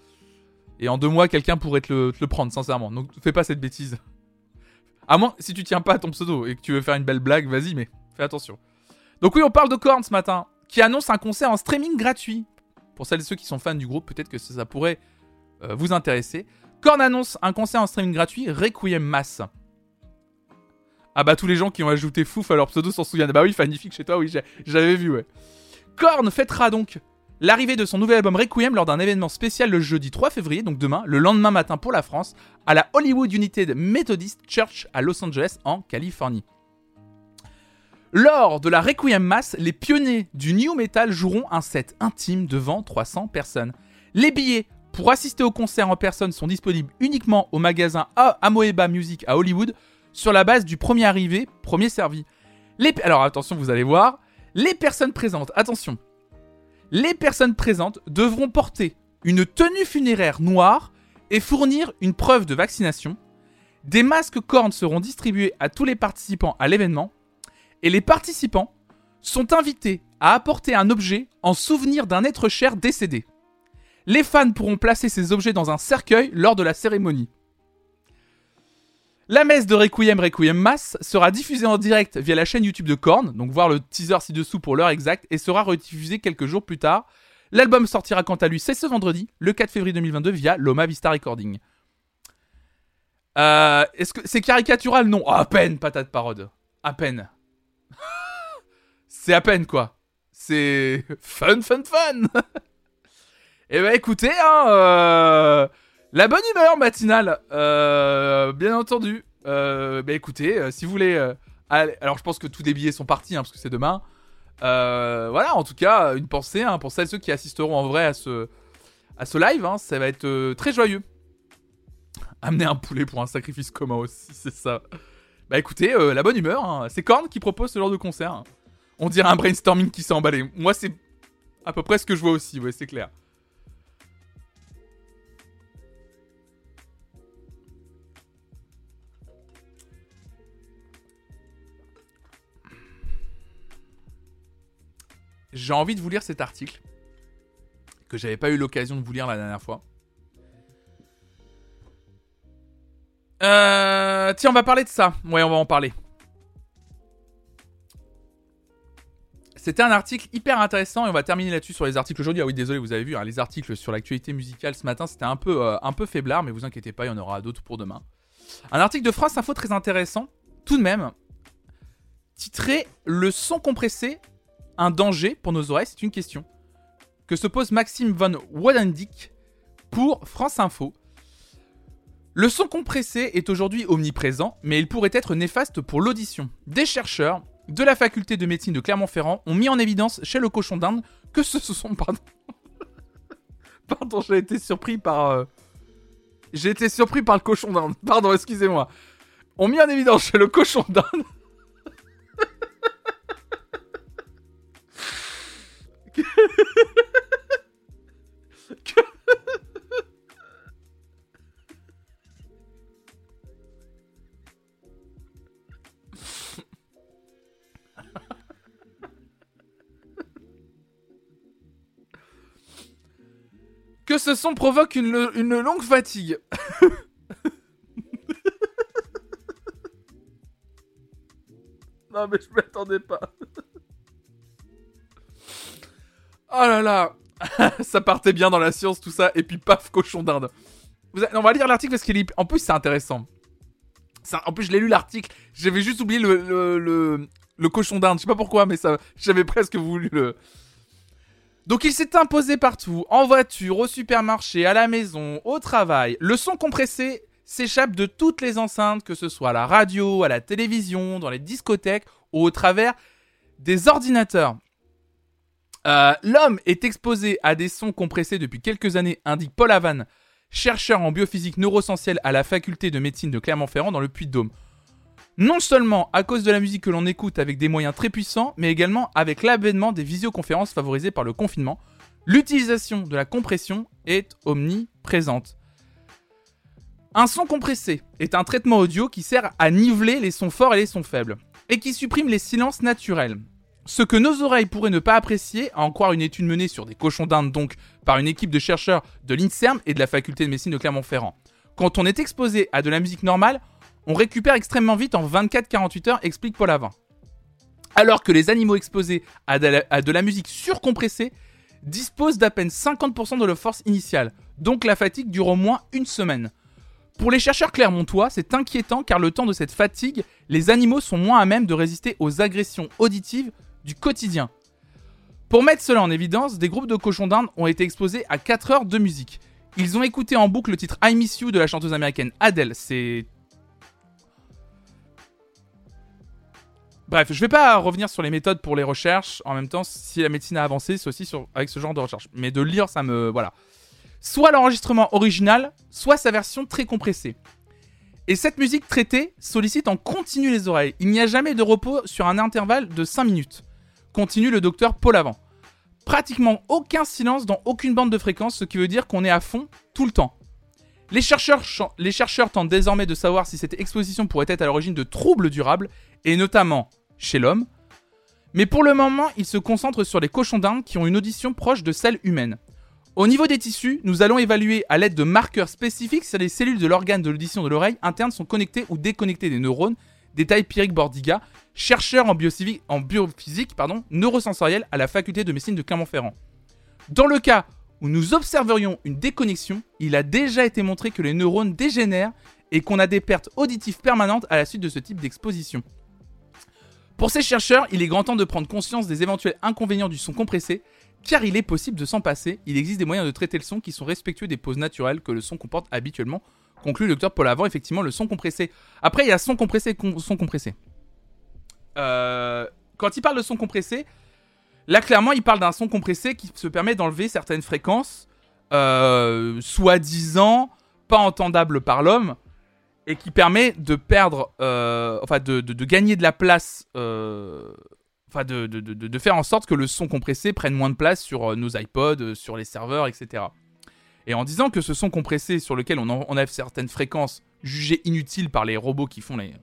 Speaker 1: Et en deux mois, quelqu'un pourrait te le, prendre, sincèrement. Donc fais pas cette bêtise. À moins, si tu tiens pas à ton pseudo et que tu veux faire une belle blague, vas-y, mais fais attention. Donc oui, on parle de Korn ce matin, qui annonce un concert en streaming gratuit. Pour celles et ceux qui sont fans du groupe, peut-être que ça, pourrait euh, vous intéresser. Korn annonce un concert en streaming gratuit, Requiem Mass. Ah bah tous les gens qui ont ajouté Fouf à leur pseudo s'en souviennent. Bah oui, Fannifique chez toi, oui, j'avais vu, ouais. Korn fêtera donc l'arrivée de son nouvel album Requiem lors d'un événement spécial le jeudi 3 février, donc demain, le lendemain matin pour la France, à la Hollywood United Methodist Church à Los Angeles, en Californie. Lors de la Requiem Mass, les pionniers du New Metal joueront un set intime devant 300 personnes. Les billets pour assister au concert en personne sont disponibles uniquement au magasin Amoeba Music à Hollywood sur la base du premier arrivé, premier servi. Alors attention, vous allez voir, les personnes présentes, attention, les personnes présentes devront porter une tenue funéraire noire et fournir une preuve de vaccination. Des masques cornes seront distribués à tous les participants à l'événement et les participants sont invités à apporter un objet en souvenir d'un être cher décédé. Les fans pourront placer ces objets dans un cercueil lors de la cérémonie. La messe de Requiem Requiem Mass sera diffusée en direct via la chaîne YouTube de Korn, donc voir le teaser ci-dessous pour l'heure exacte, et sera rediffusée quelques jours plus tard. L'album sortira quant à lui, c'est ce vendredi, le 4 février 2022, via Loma Vista Recording. Euh, Est-ce que c'est caricatural? Non, à peine, patate parode. À peine. c'est à peine, quoi. C'est fun, fun, fun Eh ben écoutez, hein... Euh... La bonne humeur matinale, euh, bien entendu. Euh, bah écoutez, euh, si vous voulez, euh, alors je pense que tous les billets sont partis hein, parce que c'est demain. voilà, en tout cas, une pensée hein, pour celles ceux qui assisteront en vrai à ce, à ce live. Hein, ça va être très joyeux. Amener un poulet pour un sacrifice commun aussi, c'est ça. Bah écoutez, la bonne humeur, c'est Korn qui propose ce genre de concert. On dirait un brainstorming qui s'est emballé. Moi, c'est à peu près ce que je vois aussi, ouais, c'est clair. J'ai envie de vous lire cet article que j'avais pas eu l'occasion de vous lire la dernière fois. Euh, tiens, on va parler de ça. Ouais, on va en parler. C'était un article hyper intéressant et on va terminer là-dessus sur les articles aujourd'hui. Ah oui, désolé, vous avez vu, hein, les articles sur l'actualité musicale ce matin, c'était un peu, euh, un peu faiblard, mais vous inquiétez pas, il y en aura d'autres pour demain. Un article de France Info très intéressant, tout de même, titré Le son compressé un danger pour nos oreilles C'est une question que se pose Maxime von Wadendick pour France Info. Le son compressé est aujourd'hui omniprésent, mais il pourrait être néfaste pour l'audition. Des chercheurs de la faculté de médecine de Clermont-Ferrand ont mis en évidence chez le cochon d'Inde que ce sont... Pardon, pardon j'ai été surpris par... Euh, j'ai été surpris par le cochon d'Inde. Pardon, excusez-moi. Ont mis en évidence chez le cochon d'Inde que ce son provoque une, longue fatigue. non mais je m'attendais pas. Oh là là Ça partait bien dans la science, tout ça, et puis paf, cochon d'Inde. On va lire l'article parce qu'il est... En plus, c'est intéressant. En plus, je l'ai lu l'article. J'avais juste oublié le, le, le, cochon d'Inde. Je sais pas pourquoi, mais ça, j'avais presque voulu le. Donc, il s'est imposé partout, en voiture, au supermarché, à la maison, au travail. Le son compressé s'échappe de toutes les enceintes, que ce soit à la radio, à la télévision, dans les discothèques ou au travers des ordinateurs. Euh, l'homme est exposé à des sons compressés depuis quelques années, indique Paul Havan, chercheur en biophysique neurosentielle à la faculté de médecine de Clermont-Ferrand dans le Puy-de-Dôme. Non seulement à cause de la musique que l'on écoute avec des moyens très puissants, mais également avec l'avènement des visioconférences favorisées par le confinement, l'utilisation de la compression est omniprésente. Un son compressé est un traitement audio qui sert à niveler les sons forts et les sons faibles, et qui supprime les silences naturels. Ce que nos oreilles pourraient ne pas apprécier, à en croire une étude menée sur des cochons d'Inde donc par une équipe de chercheurs de l'INSERM et de la faculté de médecine de Clermont-Ferrand. Quand on est exposé à de la musique normale, on récupère extrêmement vite en 24-48 heures, explique Paul Avin. Alors que les animaux exposés à de la, à de la musique surcompressée disposent d'à peine 50% de leur force initiale, donc la fatigue dure au moins une semaine. Pour les chercheurs clermontois, c'est inquiétant car le temps de cette fatigue, les animaux sont moins à même de résister aux agressions auditives du quotidien. Pour mettre cela en évidence, des groupes de cochons d'Inde ont été exposés à 4 heures de musique. Ils ont écouté en boucle le titre I Miss You de la chanteuse américaine Adele. C'est. Bref, je vais pas revenir sur les méthodes pour les recherches. En même temps, si la médecine a avancé, c'est aussi avec ce genre de recherche. Mais de lire, ça me. Voilà. Soit l'enregistrement original, soit sa version très compressée. Et cette musique traitée sollicite en continu les oreilles. Il n'y a jamais de repos sur un intervalle de 5 minutes. Continue le docteur Paul Avant. Pratiquement aucun silence dans aucune bande de fréquence, ce qui veut dire qu'on est à fond tout le temps. Les chercheurs, tentent désormais de savoir si cette exposition pourrait être à l'origine de troubles durables, et notamment chez l'homme. Mais pour le moment, ils se concentrent sur les cochons d'Inde qui ont une audition proche de celle humaine. Au niveau des tissus, nous allons évaluer à l'aide de marqueurs spécifiques si les cellules de l'organe de l'audition de l'oreille interne sont connectées ou déconnectées des neurones, détaille Pierrick Bordiga, chercheur en, biophysique, en biophysique pardon, à la faculté de médecine de Clermont-Ferrand. Dans le cas où nous observerions une déconnexion, il a déjà été montré que les neurones dégénèrent et qu'on a des pertes auditives permanentes à la suite de ce type d'exposition. Pour ces chercheurs, il est grand temps de prendre conscience des éventuels inconvénients du son compressé car il est possible de s'en passer, il existe des moyens de traiter le son qui sont respectueux des pauses naturelles que le son comporte habituellement, conclut le docteur Paul Avant, effectivement, le son compressé. Après, il y a son compressé et son compressé. Euh, quand il parle de son compressé, là, clairement, il parle d'un son compressé qui se permet d'enlever certaines fréquences, euh, soi-disant pas entendables par l'homme, et qui permet de perdre, euh, enfin, de, de, gagner de la place enfin de, faire en sorte que le son compressé prenne moins de place sur nos iPods, sur les serveurs, etc. Et en disant que ce son compressé sur lequel on enlève certaines fréquences jugées inutiles par les robots qui font les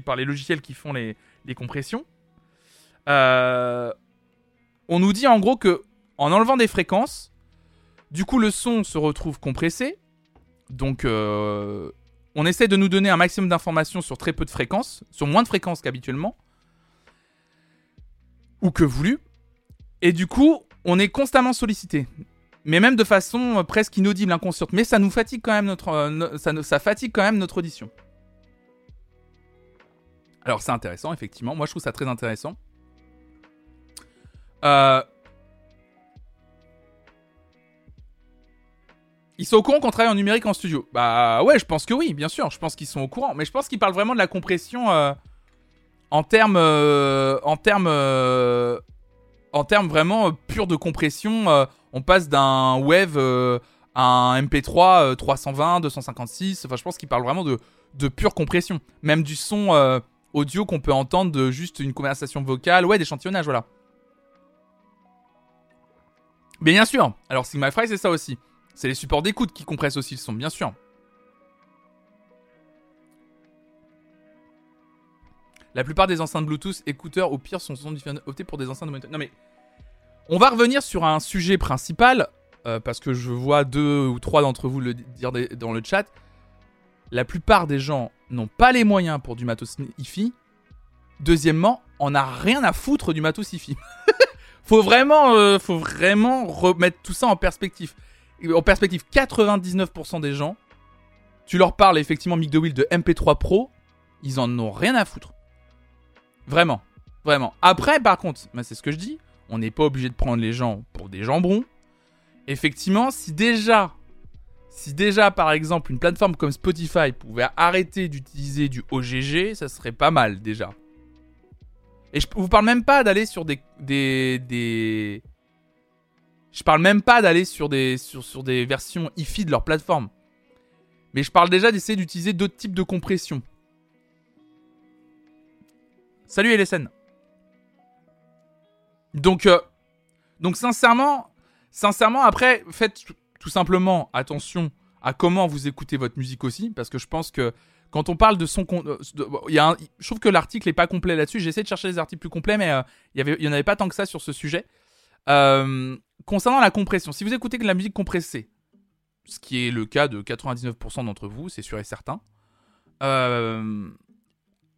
Speaker 1: par les logiciels qui font les, compressions, euh, on nous dit en gros que en enlevant des fréquences, du coup le son se retrouve compressé, donc on essaie de nous donner un maximum d'informations sur très peu de fréquences, sur moins de fréquences qu'habituellement ou que voulu. Et du coup, on est constamment sollicité. Mais même de façon euh, presque inaudible, inconsciente. Mais ça nous fatigue quand même notre, euh, ça fatigue quand même notre audition. Alors c'est intéressant, effectivement. Moi je trouve ça très intéressant. Euh... Ils sont au courant qu'on travaille en numérique en studio. Bah ouais, je pense que oui, bien sûr. Je pense qu'ils sont au courant. Mais je pense qu'ils parlent vraiment de la compression euh, en termes euh, en termes en termes vraiment purs de compression on passe d'un wave à un MP3 320 256 enfin je pense qu'il parle vraiment de pure compression même du son audio qu'on peut entendre de juste une conversation vocale ouais d'échantillonnage voilà mais bien sûr alors Sigma Fry c'est ça aussi c'est les supports d'écoute qui compressent aussi le son bien sûr La plupart des enceintes Bluetooth, écouteurs, au pire, sont, sont optés pour des enceintes de. Non mais, on va revenir sur un sujet principal, euh, parce que je vois deux ou trois d'entre vous le dire dans le chat. La plupart des gens n'ont pas les moyens pour du matos hi Deuxièmement, on n'a rien à foutre du matos hi faut vraiment, euh, faut vraiment remettre tout ça en perspective. En perspective, 99% des gens, tu leur parles effectivement Mick DeWill de MP3 Pro, ils en ont rien à foutre. Vraiment. Vraiment. Après, par contre, c'est ce que je dis, on n'est pas obligé de prendre les gens pour des jambons. Effectivement, si déjà, si déjà, par exemple, une plateforme comme Spotify pouvait arrêter d'utiliser du OGG, ça serait pas mal déjà. Et je vous parle même pas d'aller sur des, des, des... Je parle même pas d'aller sur des, sur, sur des versions IFI de leur plateforme. Mais je parle déjà d'essayer d'utiliser d'autres types de compression. Salut LSN. Donc, euh, donc sincèrement, sincèrement, après, faites tout simplement attention à comment vous écoutez votre musique aussi, parce que je pense que quand on parle de son, euh, je trouve que l'article est pas complet là-dessus. J'ai essayé de chercher des articles plus complets, mais euh, il y en avait pas tant que ça sur ce sujet. Euh, concernant la compression, si vous écoutez de la musique compressée, ce qui est le cas de 99% d'entre vous, c'est sûr et certain.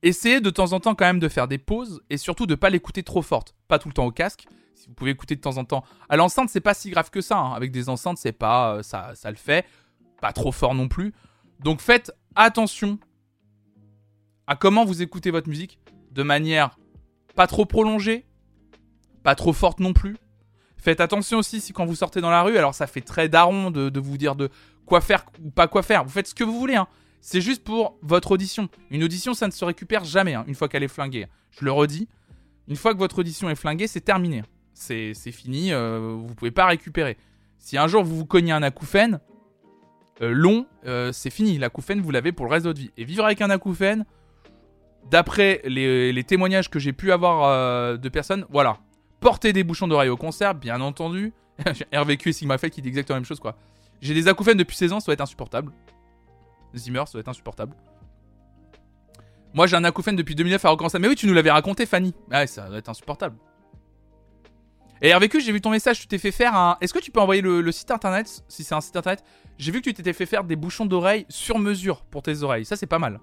Speaker 1: Essayez de temps en temps quand même de faire des pauses et surtout de pas l'écouter trop forte, pas tout le temps au casque. Si vous pouvez écouter de temps en temps à l'enceinte, c'est pas si grave que ça. Hein. Avec des enceintes, c'est pas ça, ça le fait, pas trop fort non plus. Donc faites attention à comment vous écoutez votre musique de manière pas trop prolongée, pas trop forte non plus. Faites attention aussi si quand vous sortez dans la rue, alors ça fait très daron de, vous dire de quoi faire ou pas quoi faire. Vous faites ce que vous voulez. Hein. C'est juste pour votre audition. Une audition, ça ne se récupère jamais hein, une fois qu'elle est flinguée. Je le redis. Une fois que votre audition est flinguée, c'est terminé. C'est fini. Euh, vous pouvez pas récupérer. Si un jour vous vous cognez un acouphène, euh, long, euh, c'est fini. L'acouphène, vous l'avez pour le reste de votre vie. Et vivre avec un acouphène, d'après les, témoignages que j'ai pu avoir de personnes, voilà. Porter des bouchons d'oreille au concert, bien entendu. RVQ et Sigma Fait qui dit exactement la même chose, quoi. J'ai des acouphènes depuis 16 ans, ça doit être insupportable. Zimmer, ça doit être insupportable. Moi, j'ai un acouphène depuis 2009 à recommencer. Mais oui, tu nous l'avais raconté, Fanny. Ouais, ça doit être insupportable. Et RVQ, j'ai vu ton message, tu t'es fait faire un. Est-ce que tu peux envoyer le, site internet Si c'est un site internet, j'ai vu que tu t'étais fait faire des bouchons d'oreilles sur mesure pour tes oreilles. Ça, c'est pas mal.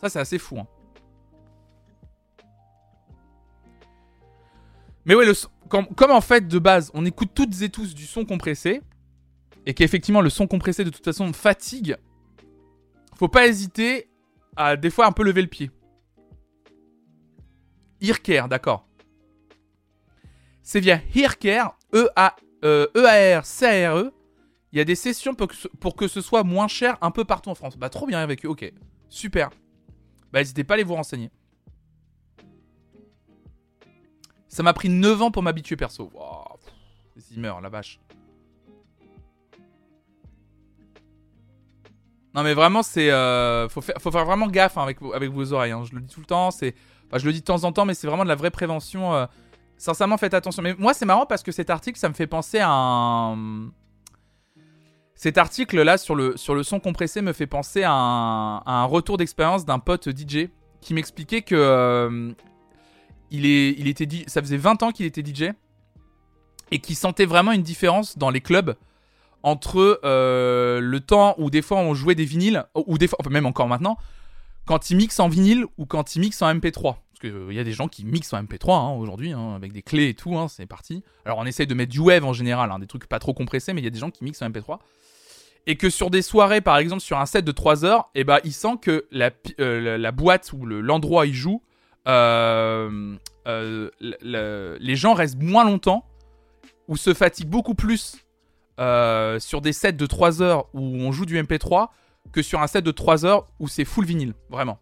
Speaker 1: Ça, c'est assez fou. Hein. Mais ouais, le comme, en fait, de base, on écoute toutes et tous du son compressé, et qu'effectivement, le son compressé, de toute façon, fatigue, faut pas hésiter à des fois un peu lever le pied. Earcare, d'accord. C'est via Earcare, E-A-R-C-A-R-E. E. Il y a des sessions pour que, ce, soit moins cher un peu partout en France. Bah, trop bien avec ok. Super. Bah, n'hésitez pas à aller vous renseigner. Ça m'a pris 9 ans pour m'habituer perso. Wow. Zimmer, la vache. Non mais vraiment c'est euh, faut, faire, vraiment gaffe hein, avec, avec vos oreilles. Hein. Je le dis tout le temps, c'est, je le dis de temps en temps, mais c'est vraiment de la vraie prévention. Euh, Sincèrement, faites attention. Mais moi, c'est marrant parce que cet article, ça me fait penser à un. Cet article-là sur le, sur le son compressé me fait penser à un, retour d'expérience d'un pote DJ qui m'expliquait que. Euh, il, est, il était, ça faisait 20 ans qu'il était DJ et qui sentait vraiment une différence dans les clubs entre euh, le temps où des fois on jouait des vinyles, ou des fois, même encore maintenant, quand il mixe en vinyle ou quand il mixe en MP3. Parce qu'il y a des gens qui mixent en MP3 hein, aujourd'hui, hein, avec des clés et tout, hein, c'est parti. Alors on essaye de mettre du wave en général, des trucs pas trop compressés, mais il y a des gens qui mixent en MP3. Et que sur des soirées, par exemple, sur un set de 3 heures, et eh ben, il sent que la, euh, boîte ou l'endroit où il joue, euh, euh, les gens restent moins longtemps, ou se fatiguent beaucoup plus sur des sets de 3 heures où on joue du MP3 que sur un set de 3 heures où c'est full vinyle, vraiment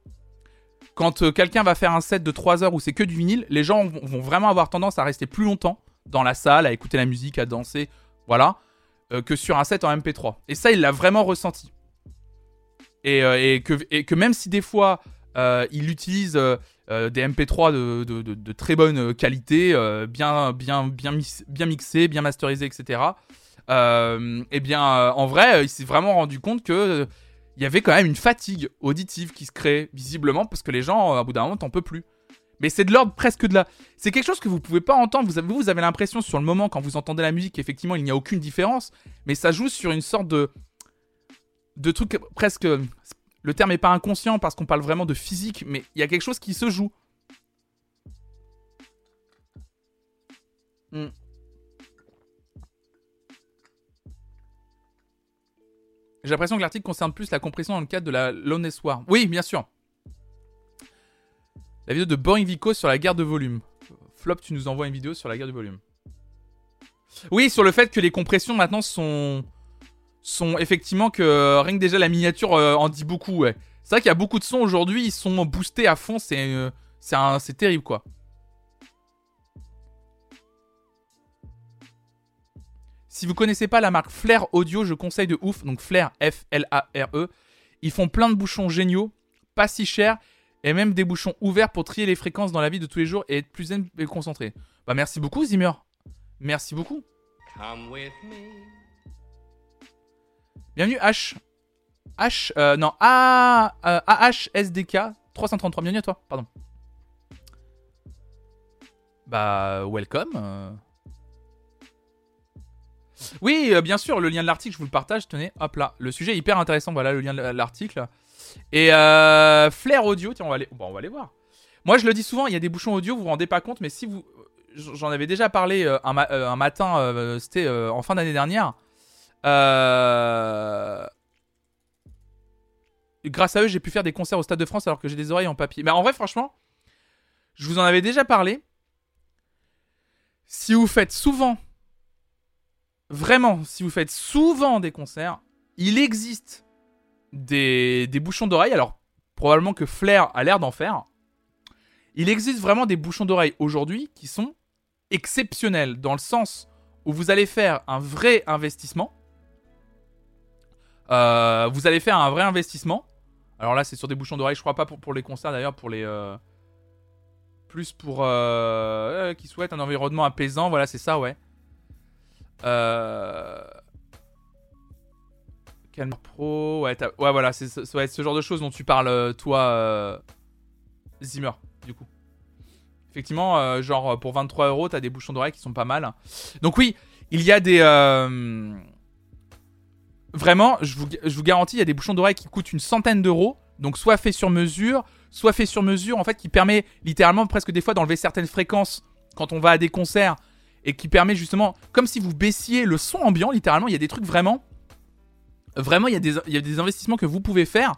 Speaker 1: quand euh, quelqu'un va faire un set de 3 heures où c'est que du vinyle, les gens vont, vraiment avoir tendance à rester plus longtemps dans la salle, à écouter la musique, à danser, voilà, euh, que sur un set en MP3. Et ça, il l'a vraiment ressenti. Et, euh, que, que, même si des fois, il utilise des MP3 de, très bonne qualité, bien, bien, bien, bien mixés, bien masterisés, etc., eh bien, en vrai, il s'est vraiment rendu compte que il y avait quand même une fatigue auditive qui se crée, visiblement, parce que les gens, à bout d'un moment, t'en peux plus. Mais c'est de l'ordre presque de la. C'est quelque chose que vous pouvez pas entendre. Vous avez, vous avez l'impression sur le moment, quand vous entendez la musique, qu'effectivement, il n'y a aucune différence. Mais ça joue sur une sorte de. de truc presque. Le terme n'est pas inconscient parce qu'on parle vraiment de physique, mais il y a quelque chose qui se joue. Hmm. J'ai l'impression que l'article concerne plus la compression dans le cadre de la Lowness War. Oui, bien sûr. La vidéo de Boring Vico sur la guerre de volume. Flop, tu nous envoies une vidéo sur la guerre de volume. Oui, sur le fait que les compressions maintenant sont sont effectivement que euh, rien que déjà la miniature euh, en dit beaucoup. Ouais. C'est vrai qu'il y a beaucoup de sons aujourd'hui, ils sont boostés à fond, c'est euh, c'est terrible quoi. Si vous connaissez pas la marque Flair Audio, je conseille de ouf. Donc Flair, F-L-A-R-E. Ils font plein de bouchons géniaux, pas si chers, et même des bouchons ouverts pour trier les fréquences dans la vie de tous les jours et être plus zen et concentré. Bah merci beaucoup Zimmer. Merci beaucoup. Bienvenue H. H. Euh, non, A. Euh, AHSDK 333. Bienvenue à toi, pardon. Bah, welcome. Oui, euh, bien sûr, le lien de l'article, je vous le partage. Tenez, hop là. Le sujet est hyper intéressant. Voilà le lien de l'article. Et euh, Flair Audio, tiens, on va aller, bon, on va aller voir. Moi, je le dis souvent, il y a des bouchons audio, vous vous rendez pas compte, mais si vous. J'en avais déjà parlé euh, un, un matin, c'était en fin d'année dernière. Grâce à eux, j'ai pu faire des concerts au Stade de France alors que j'ai des oreilles en papier. Mais en vrai, franchement, je vous en avais déjà parlé. Si vous faites souvent, vraiment, si vous faites souvent des concerts, il existe des, des bouchons d'oreilles. Alors, probablement que Flair a l'air d'en faire. Il existe vraiment des bouchons d'oreilles aujourd'hui qui sont exceptionnels dans le sens où vous allez faire un vrai investissement. Euh, vous allez faire un vrai investissement. Alors là, c'est sur des bouchons d'oreilles, je crois pas pour, pour les concerts d'ailleurs, pour les. euh, plus pour. Euh, qui souhaitent un environnement apaisant, voilà, c'est ça, ouais. Euh. Pro, ouais, voilà, c'est ce genre de choses dont tu parles, euh, toi, euh, Zimmer, du coup. Effectivement, euh, genre pour 23 euros, t'as des bouchons d'oreilles qui sont pas mal. Donc oui, il y a des... Vraiment, je vous, je vous garantis, il y a des bouchons d'oreilles qui coûtent une centaine d'euros. Donc soit fait sur mesure, soit fait sur mesure, en fait, qui permet littéralement presque des fois d'enlever certaines fréquences quand on va à des concerts. Et qui permet justement, comme si vous baissiez le son ambiant, littéralement, il y a des trucs vraiment... Vraiment, il y a des, il y a des investissements que vous pouvez faire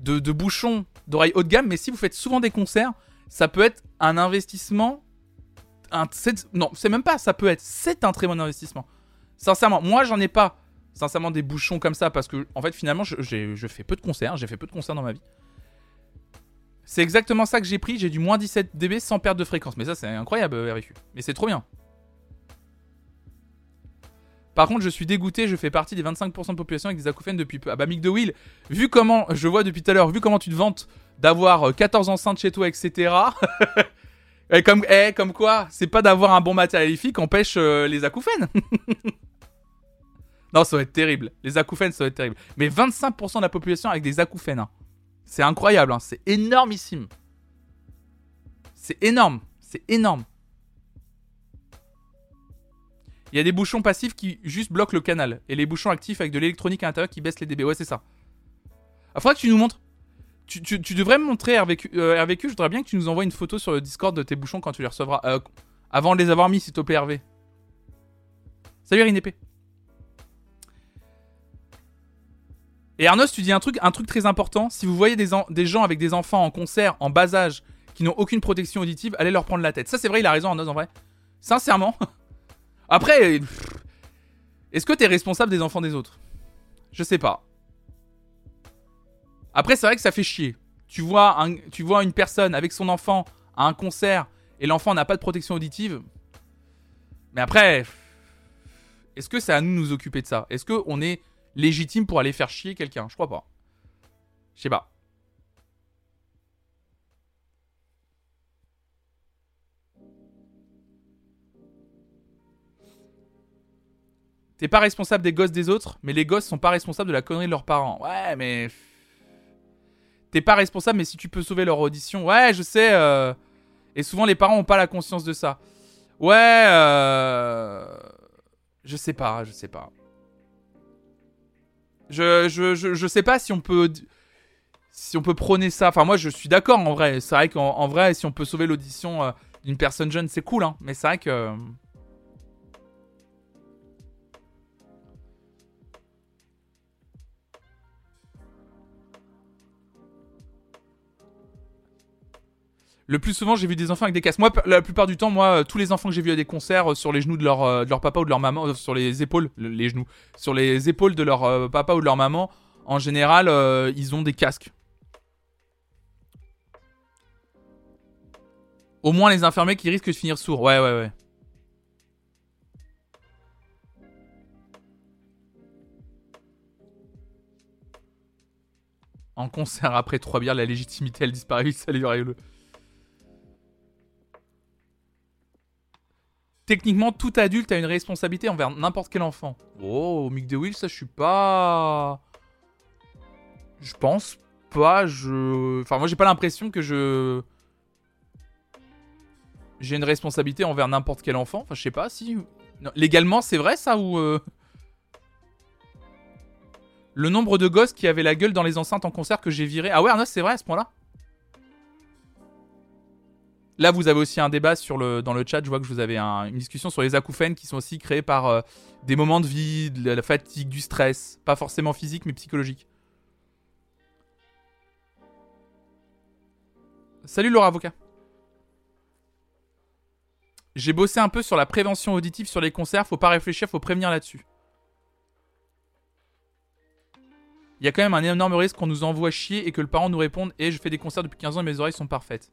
Speaker 1: de, bouchons d'oreilles haut de gamme. Mais si vous faites souvent des concerts, ça peut être un investissement. Non, c'est même pas, ça peut être. C'est un très bon investissement. Sincèrement, moi j'en ai pas. Sincèrement, des bouchons comme ça parce que, en fait, finalement, je, je fais peu de concerts. J'ai fait peu de concerts dans ma vie. C'est exactement ça que j'ai pris. J'ai du moins 17 dB sans perte de fréquence. Mais ça, c'est incroyable, RFU. Mais c'est trop bien. Par contre, je suis dégoûté, je fais partie des 25% de population avec des acouphènes depuis peu. Ah bah, Mick de Will, vu comment, je vois depuis tout à l'heure, vu comment tu te vantes d'avoir euh, 14 enceintes chez toi, etc. Et comme, eh, comme quoi, c'est pas d'avoir un bon matériel qui empêche euh, les acouphènes. non, ça va être terrible. Les acouphènes, ça va être terrible. Mais 25% de la population avec des acouphènes. hein. C'est incroyable, hein. c'est énormissime. C'est énorme, c'est énorme. Il y a des bouchons passifs qui juste bloquent le canal. Et les bouchons actifs avec de l'électronique à l'intérieur qui baissent les dB. Ouais, c'est ça. Ah, faudrait que tu nous montres. Tu, devrais me montrer RVQ, euh. Je voudrais bien que tu nous envoies une photo sur le Discord de tes bouchons quand tu les recevras. Euh, avant de les avoir mis, s'il te plaît, Hervé. Salut Rinépé. Et Arnos, tu dis un truc, un truc très important. Si vous voyez des, des gens avec des enfants en concert, en bas âge, qui n'ont aucune protection auditive, allez leur prendre la tête. Ça, c'est vrai, il a raison, Arnos, en vrai. Sincèrement. Après, est-ce que t'es responsable des enfants des autres? Je sais pas. Après, c'est vrai que ça fait chier. Tu vois, tu vois une personne avec son enfant à un concert et l'enfant n'a pas de protection auditive. Mais après, est-ce que c'est à nous de nous occuper de ça? Est-ce qu'on est légitime pour aller faire chier quelqu'un? Je crois pas. Je sais pas. T'es pas responsable des gosses des autres, mais les gosses sont pas responsables de la connerie de leurs parents. Ouais, mais. T'es pas responsable, mais si tu peux sauver leur audition. Ouais, je sais. euh, Et souvent, les parents ont pas la conscience de ça. Ouais, euh... Je sais pas, je sais pas. Je, je, je, je sais pas si on peut. Si on peut prôner ça. Enfin, moi, je suis d'accord en vrai. C'est vrai qu'en en vrai, si on peut sauver l'audition euh, d'une personne jeune, c'est cool, hein. Mais c'est vrai que. Le plus souvent, j'ai vu des enfants avec des casques. Moi, la plupart du temps, moi, euh, tous les enfants que j'ai vus à des concerts euh, sur les genoux de leur, euh, de leur papa ou de leur maman, sur les épaules, le- les genoux, sur les épaules de leur papa ou de leur maman, en général, ils ont des casques. Au moins les infirmiers qui risquent de finir sourds. Ouais, ouais, ouais. En concert après trois bières, la légitimité elle disparaît. Salut, Rayolo. Techniquement, tout adulte a une responsabilité envers n'importe quel enfant. Oh, Mick DeWill, ça, je suis pas. Je pense pas. Je. Enfin, moi, j'ai pas l'impression que je. J'ai une responsabilité envers n'importe quel enfant. Enfin, je sais pas si. légalement, c'est vrai ça ou. Euh, le nombre de gosses qui avaient la gueule dans les enceintes en concert que j'ai viré. Ah ouais, Arnaud, c'est vrai à ce point-là Là, vous avez aussi un débat dans le chat. Je vois que vous avez une discussion sur les acouphènes qui sont aussi créés par euh, des moments de vie, de la fatigue, du stress. Pas forcément physique, mais psychologique. Salut Laura Avocat. J'ai bossé un peu sur la prévention auditive sur les concerts. Faut pas réfléchir, faut prévenir là-dessus. Il y a quand même un énorme risque qu'on nous envoie chier et que le parent nous réponde Et je fais des concerts depuis 15 ans et mes oreilles sont parfaites.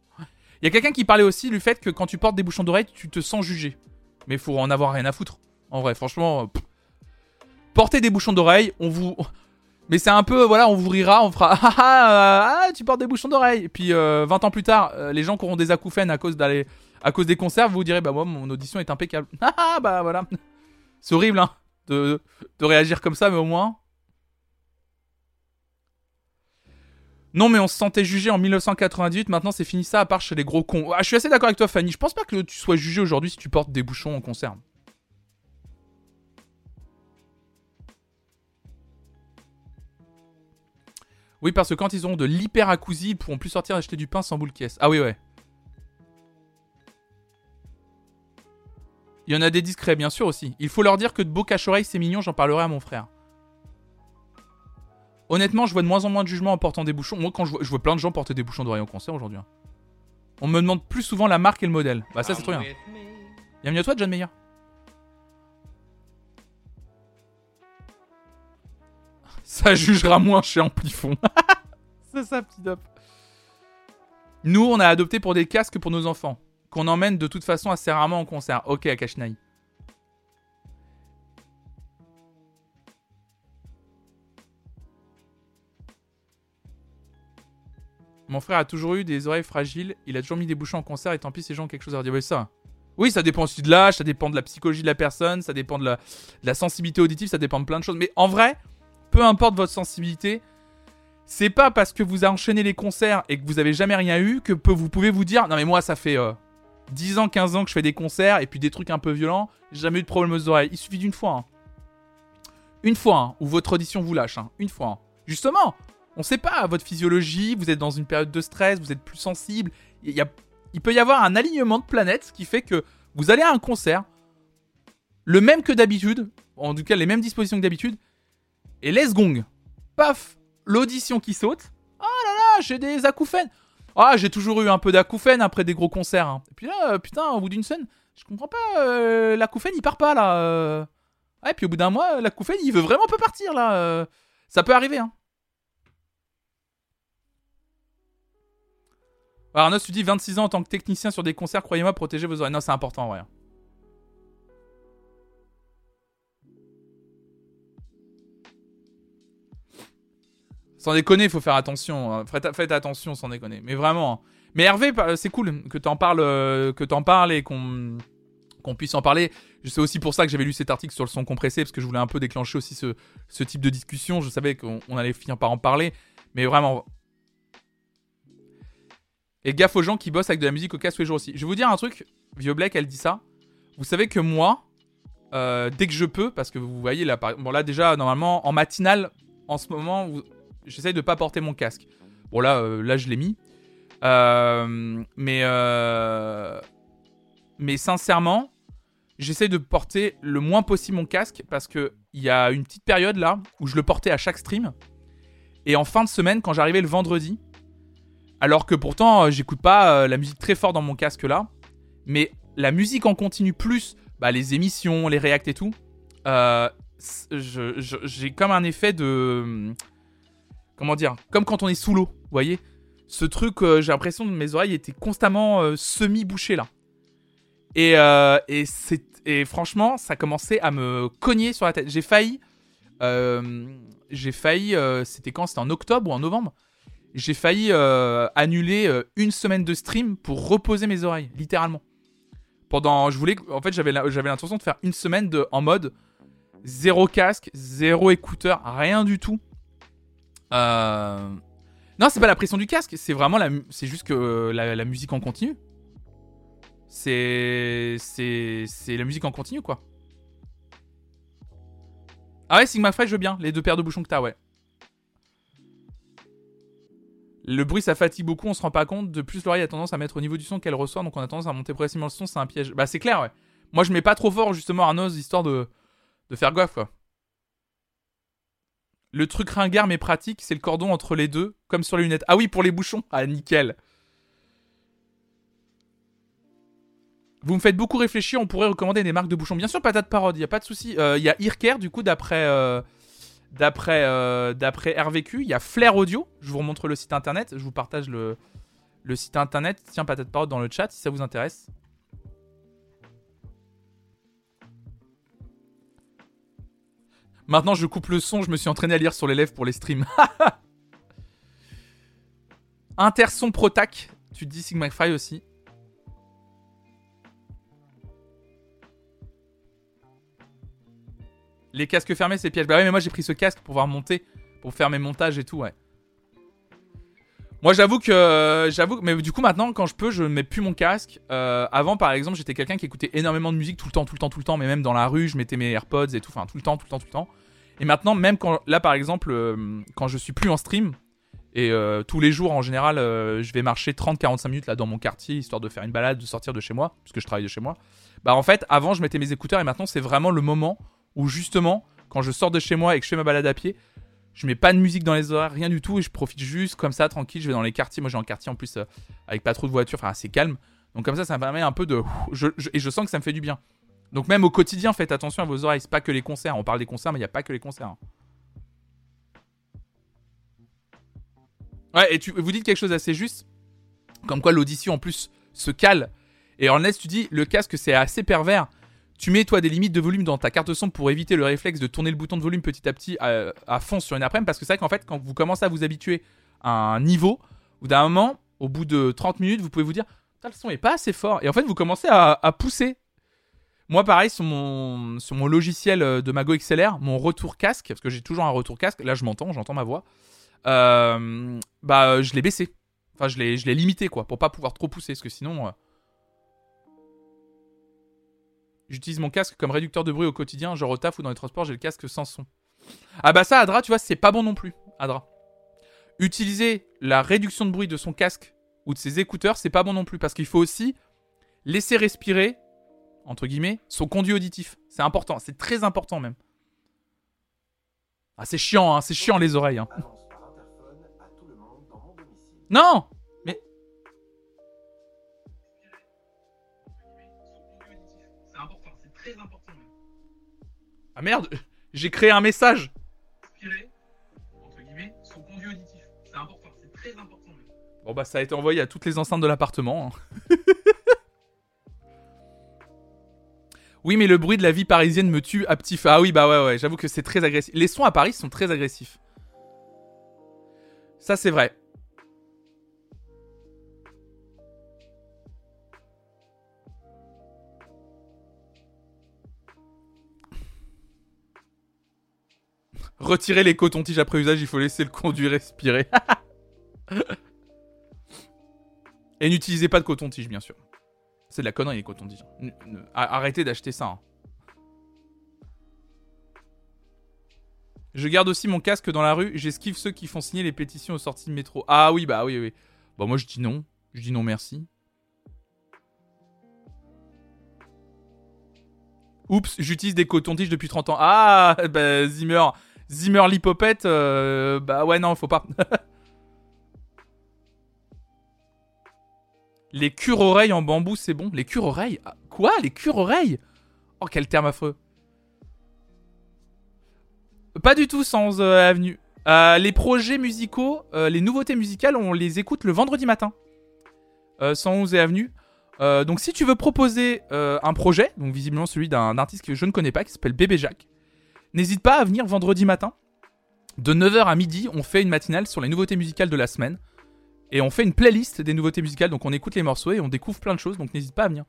Speaker 1: Il y a quelqu'un qui parlait aussi du fait que quand tu portes des bouchons d'oreilles, tu te sens jugé. Mais faut en avoir rien à foutre. En vrai, franchement. Portez des bouchons d'oreilles, on vous. Mais c'est un peu, voilà, on vous rira, on fera ah, ah, ah tu portes des bouchons d'oreilles. Et puis 20 euh, ans plus tard, euh, les gens qui auront des acouphènes à cause d'aller, à cause des concerts, vous direz bah moi mon audition est impeccable. Ah bah voilà, c'est horrible hein, de, de réagir comme ça, mais au moins Non, mais on se sentait jugé en 1998, maintenant c'est fini ça, à part chez les gros cons. Ah, je suis assez d'accord avec toi, Fanny. Je pense pas que tu sois jugé aujourd'hui si tu portes des bouchons en concert. Oui, parce que quand ils auront de l'hyperacousie, ils pourront plus sortir acheter du pain sans boule caisse. Ah oui, ouais. Il y en a des discrets, bien sûr aussi. Il faut leur dire que de beaux cache-oreilles, c'est mignon, j'en parlerai à mon frère. Honnêtement, je vois de moins en moins de jugements en portant des bouchons. Moi, quand je vois, plein de gens porter des bouchons d'oreille en concert aujourd'hui. Hein. On me demande plus souvent la marque et le modèle. Bah, ça, c'est trop bien. Bienvenue à toi, John Meyer. Ça jugera moins chez Amplifon. c'est ça, petit dop. Nous, on a adopté pour des casques pour nos enfants. Qu'on emmène de toute façon assez rarement en concert. Ok, Akashnai. Mon frère a toujours eu des oreilles fragiles, il a toujours mis des bouchons en concert et tant pis, ces gens ont quelque chose à dire. Oui, ça. Oui, ça dépend aussi de l'âge, ça dépend de la psychologie de la personne, ça dépend de la, sensibilité auditive, ça dépend de plein de choses. Mais en vrai, peu importe votre sensibilité, c'est pas parce que vous avez enchaîné les concerts et que vous avez jamais rien eu que vous pouvez vous dire Non, mais moi, ça fait 10 euh, ans, 15 ans que je fais des concerts et puis des trucs un peu violents, j'ai jamais eu de problème aux oreilles. Il suffit d'une fois. Hein. Une fois, hein, où votre audition vous lâche. Hein. Une fois. Justement, on sait pas, votre physiologie, vous êtes dans une période de stress, vous êtes plus sensible. Il, peut y avoir un alignement de planètes qui fait que vous allez à un concert, le même que d'habitude, en tout cas les mêmes dispositions que d'habitude, et les gong. Paf L'audition qui saute. Oh là là, j'ai des acouphènes. Ah, j'ai toujours eu un peu d'acouphènes après des gros concerts. Hein. Et puis là, euh, putain, au bout d'une scène, je comprends pas, euh, l'acouphène il part pas là. Euh. et puis au bout d'un mois, l'acouphène il veut vraiment pas partir là. Ça peut arriver, hein. Arnaud, tu dis 26 ans en tant que technicien sur des concerts, croyez-moi, protégez vos oreilles. Non, c'est important, ouais. Sans déconner, il faut faire attention. Hein. Faites, attention, sans déconner. Mais vraiment. Hein. Mais Hervé, c'est cool que t'en parles, euh, que t'en parles et qu'on puisse en parler. C'est aussi pour ça que j'avais lu cet article sur le son compressé, parce que je voulais un peu déclencher aussi ce type de discussion. Je savais qu'on allait finir par en parler. Mais vraiment, et gaffe aux gens qui bossent avec de la musique au casque tous les jours aussi. Je vais vous dire un truc, Vieux Black, elle dit ça. Vous savez que moi, euh, dès que je peux, parce que vous voyez là, bon là déjà normalement en matinale, en ce moment, j'essaye de pas porter mon casque. Bon là, euh, là je l'ai mis, euh, mais sincèrement, j'essaye de porter le moins possible mon casque parce que il y a une petite période là où je le portais à chaque stream et en fin de semaine quand j'arrivais le vendredi, alors que pourtant, euh, j'écoute pas euh, la musique très fort dans mon casque là. Mais la musique en continu plus bah, les émissions, les réacts et tout, euh, j'ai comme un effet de. Comment dire Comme quand on est sous l'eau, vous voyez Ce truc, j'ai l'impression que mes oreilles étaient constamment semi-bouchées là. Et, et, et, franchement, ça commençait à me cogner sur la tête. J'ai failli. j'ai failli. C'était quand? C'était en octobre ou en novembre? J'ai failli euh, annuler euh, une semaine de stream pour reposer mes oreilles, littéralement. Pendant, je voulais, en fait, j'avais l'intention de faire une semaine de, en mode zéro casque, zéro écouteur, rien du tout. Euh... Non, c'est pas la pression du casque, c'est vraiment la, c'est juste que la, musique en continu. C'est, c'est, c'est la musique en continu quoi. Ah ouais, Sigma Fresh, je veux bien. Les deux paires de bouchons que t'as, ouais. Le bruit, ça fatigue beaucoup, on se rend pas compte. De plus, l'oreille a tendance à mettre au niveau du son qu'elle reçoit, donc on a tendance à monter progressivement le son, c'est un piège. Bah, c'est clair, ouais. Moi, je mets pas trop fort, justement, Arnos, histoire de, de faire gaffe, quoi. Le truc ringard mais pratique, c'est le cordon entre les deux, comme sur les lunettes. Ah oui, pour les bouchons. Ah, nickel. Vous me faites beaucoup réfléchir, on pourrait recommander des marques de bouchons. Bien sûr, patate parode, il a pas de souci. Euh, il y a Earcare, du coup, d'après euh, d'après euh, RVQ. Il y a Flair Audio. Je vous remontre le site internet. Je vous partage le, site internet. Tiens, patate parole dans le chat si ça vous intéresse. Maintenant, je coupe le son. Je me suis entraîné à lire sur les lèvres pour les streams. Interson Protac. Tu dis Sigma Fry aussi. Les casques fermés, c'est piège. Bah ouais, mais moi j'ai pris ce casque pour pouvoir monter, pour faire mes montages et tout, ouais. Moi j'avoue que euh, j'avoue mais du coup maintenant quand je peux je mets plus mon casque. Euh, avant par exemple j'étais quelqu'un qui écoutait énormément de musique tout le temps tout le temps tout le temps mais même dans la rue je mettais mes AirPods et tout enfin tout le temps tout le temps tout le temps. Et maintenant même quand là par exemple euh, quand je suis plus en stream et tous les jours en général je vais marcher 30-45 minutes là dans mon quartier histoire de faire une balade de sortir de chez moi parce que je travaille de chez moi. Bah en fait avant je mettais mes écouteurs et maintenant c'est vraiment le moment où justement, quand je sors de chez moi et que je fais ma balade à pied, je mets pas de musique dans les oreilles, rien du tout, et je profite juste comme ça, tranquille. Je vais dans les quartiers. Moi, j'ai un quartier en plus euh, avec pas trop de voitures, enfin assez calme. Donc comme ça, ça me permet un peu de. et je sens que ça me fait du bien. Donc même au quotidien, faites attention à vos oreilles. C'est pas que les concerts. On parle des concerts, mais il n'y a pas que les concerts. Ouais, et tu, vous dites quelque chose d'assez juste. Comme quoi l'audition en plus se cale. Et laisse, tu dis le casque c'est assez pervers. Tu mets toi des limites de volume dans ta carte son pour éviter le réflexe de tourner le bouton de volume petit à petit à, fond sur une après parce que c'est vrai qu'en fait quand vous commencez à vous habituer à un niveau, ou d'un moment, au bout de 30 minutes, vous pouvez vous dire le son est pas assez fort et en fait vous commencez à, pousser. Moi pareil sur mon, logiciel euh, de Mago XLR, mon retour casque, parce que j'ai toujours un retour casque, là je m'entends, j'entends ma voix, euh, bah je l'ai baissé. Enfin je l'ai limité quoi, pour pas pouvoir trop pousser, parce que sinon... Euh, J'utilise mon casque comme réducteur de bruit au quotidien, genre au taf ou dans les transports, j'ai le casque sans son. Ah bah ça, Adra, tu vois, c'est pas bon non plus, Adra. Utiliser la réduction de bruit de son casque ou de ses écouteurs, c'est pas bon non plus, parce qu'il faut aussi laisser respirer, entre guillemets, son conduit auditif. C'est important, c'est très important même. Ah c'est chiant, hein, c'est chiant les oreilles. Hein. Non Ah merde, j'ai créé un message. entre guillemets, son conduit auditif. C'est important, c'est très important. Bon bah ça a été envoyé à toutes les enceintes de l'appartement. Hein. oui mais le bruit de la vie parisienne me tue à petit feu. Ah oui bah ouais ouais, j'avoue que c'est très agressif. Les sons à Paris sont très agressifs. Ça c'est vrai. Retirer les cotons-tiges après usage, il faut laisser le conduit respirer. Et n'utilisez pas de coton-tige, bien sûr. C'est de la connerie, les cotons-tiges. Arrêtez d'acheter ça. Hein. Je garde aussi mon casque dans la rue. J'esquive ceux qui font signer les pétitions aux sorties de métro. Ah oui, bah oui, oui. Bah moi, je dis non. Je dis non, merci. Oups, j'utilise des cotons-tiges depuis 30 ans. Ah, bah Zimmer, Zimmer Lipopette, euh, bah ouais, non, faut pas. les cure-oreilles en bambou, c'est bon. Les cure-oreilles ah, Quoi? Les cure-oreilles Oh, quel terme affreux. Pas du tout sans euh, avenue. Euh, les projets musicaux, les nouveautés musicales, on les écoute le vendredi matin. 111 et avenue. donc si tu veux proposer un projet, donc visiblement celui d'un artiste que je ne connais pas, qui s'appelle Bébé Jacques, N'hésite pas à venir vendredi matin. De 9h à midi, on fait une matinale sur les nouveautés musicales de la semaine. Et on fait une playlist des nouveautés musicales, donc on écoute les morceaux et on découvre plein de choses, donc n'hésite pas à venir.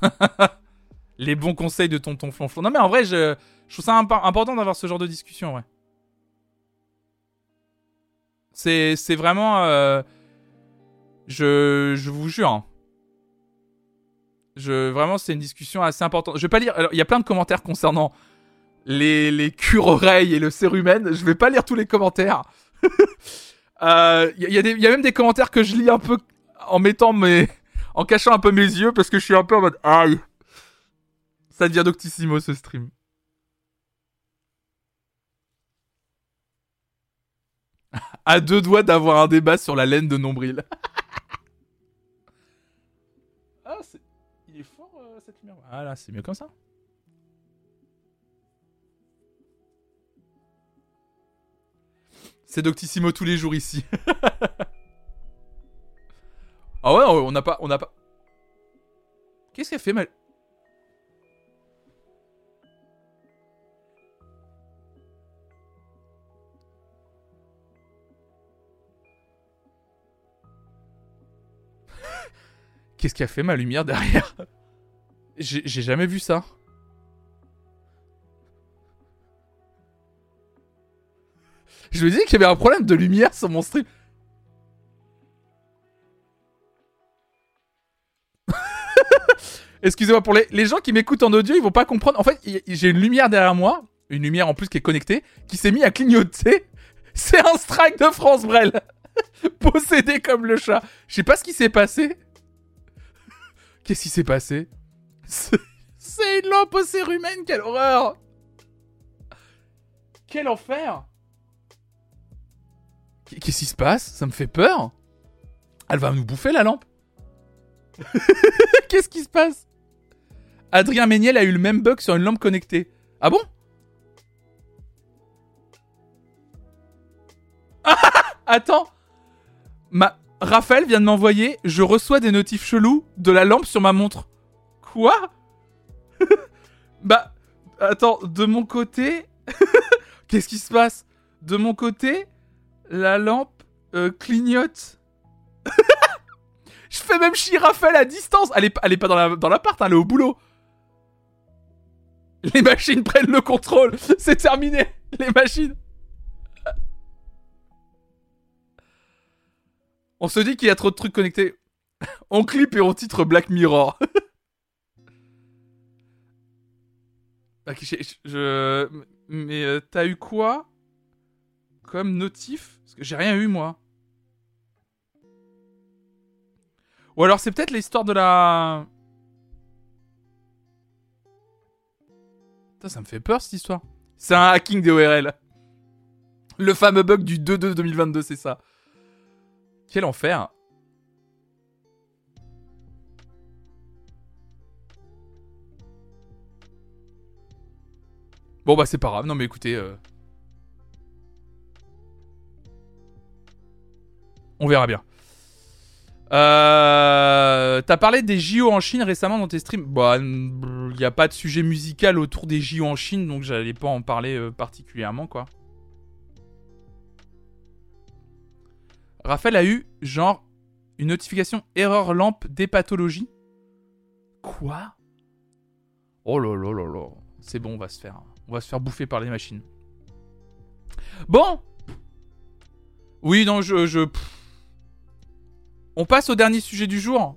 Speaker 1: les bons conseils de tonton flonflon. Non mais en vrai, je, trouve ça important d'avoir ce genre de discussion, ouais. C'est vraiment... Euh, je, je vous jure. Hein. Je, vraiment, c'est une discussion assez importante. Je vais pas lire. il y a plein de commentaires concernant les, les cure-oreilles et le cérumen. Je vais pas lire tous les commentaires. Il euh, y, y, y, a même des commentaires que je lis un peu en mettant mes. en cachant un peu mes yeux parce que je suis un peu en mode. Aïe! Ça devient Doctissimo ce stream. à deux doigts d'avoir un débat sur la laine de nombril. Ah là, c'est mieux comme ça. C'est Doctissimo tous les jours ici. ah ouais, on n'a pas, on n'a pas. Qu'est-ce qu'elle fait mal Qu'est-ce qui a fait ma lumière derrière? J'ai jamais vu ça. Je me disais qu'il y avait un problème de lumière sur mon stream. Excusez-moi, pour les, gens qui m'écoutent en audio, ils vont pas comprendre. En fait, j'ai une lumière derrière moi, une lumière en plus qui est connectée, qui s'est mis à clignoter. C'est un strike de France Brel. Possédé comme le chat. Je sais pas ce qui s'est passé. Qu'est-ce qui s'est passé? C'est une lampe au cérumen, quelle horreur. Quel enfer. Qu'est-ce qui se passe? Ça me fait peur. Elle va nous bouffer la lampe. Qu'est-ce qui se passe? Adrien Méniel a eu le même bug sur une lampe connectée. Ah bon? Attends. Ma... Raphaël vient de m'envoyer Je reçois des notifs chelous de la lampe sur ma montre. Quoi Bah, attends, de mon côté. Qu'est-ce qui se passe? De mon côté, la lampe euh, clignote. Je fais même chier Raphaël à distance. Elle est, elle est pas dans l'appart, dans hein, elle est au boulot. Les machines prennent le contrôle. C'est terminé. Les machines. On se dit qu'il y a trop de trucs connectés. on clip et on titre Black Mirror. Je, Mais euh, t'as eu quoi comme notif? Parce que j'ai rien eu moi. Ou alors c'est peut-être l'histoire de la... Putain, ça me fait peur cette histoire. C'est un hacking des ORL. Le fameux bug du 2-2 2022, c'est ça. Quel enfer Bon bah c'est pas grave, non mais écoutez... Euh, on verra bien. Euh... T'as parlé des JO en Chine récemment dans tes streams. Bah, il n'y a pas de sujet musical autour des JO en Chine, donc j'allais pas en parler euh, particulièrement, quoi. Raphaël a eu, genre, une notification erreur lampe pathologies. Quoi? Oh là là là là. C'est bon, on va se faire. On va se faire bouffer par les machines. Bon Oui, non, je. je... On passe au dernier sujet du jour.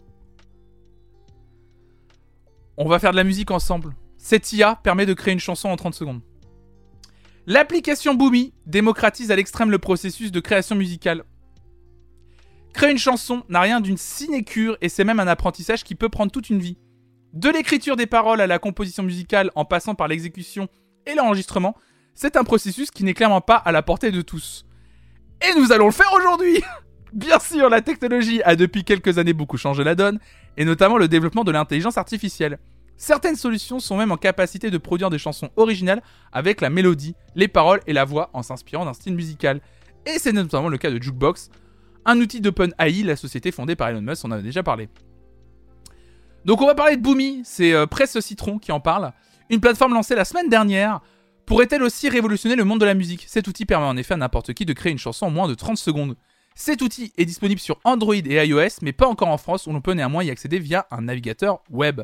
Speaker 1: On va faire de la musique ensemble. Cette IA permet de créer une chanson en 30 secondes. L'application Boomy démocratise à l'extrême le processus de création musicale. Créer une chanson n'a rien d'une sinécure et c'est même un apprentissage qui peut prendre toute une vie. De l'écriture des paroles à la composition musicale en passant par l'exécution et l'enregistrement, c'est un processus qui n'est clairement pas à la portée de tous. Et nous allons le faire aujourd'hui Bien sûr, la technologie a depuis quelques années beaucoup changé la donne, et notamment le développement de l'intelligence artificielle. Certaines solutions sont même en capacité de produire des chansons originales avec la mélodie, les paroles et la voix en s'inspirant d'un style musical. Et c'est notamment le cas de Jukebox, un outil d'OpenAI, la société fondée par Elon Musk, on en a déjà parlé. Donc on va parler de Boomy, c'est euh, Presse Citron qui en parle. Une plateforme lancée la semaine dernière. Pourrait-elle aussi révolutionner le monde de la musique? Cet outil permet en effet à n'importe qui de créer une chanson en moins de 30 secondes. Cet outil est disponible sur Android et iOS, mais pas encore en France, où l'on peut néanmoins y accéder via un navigateur web.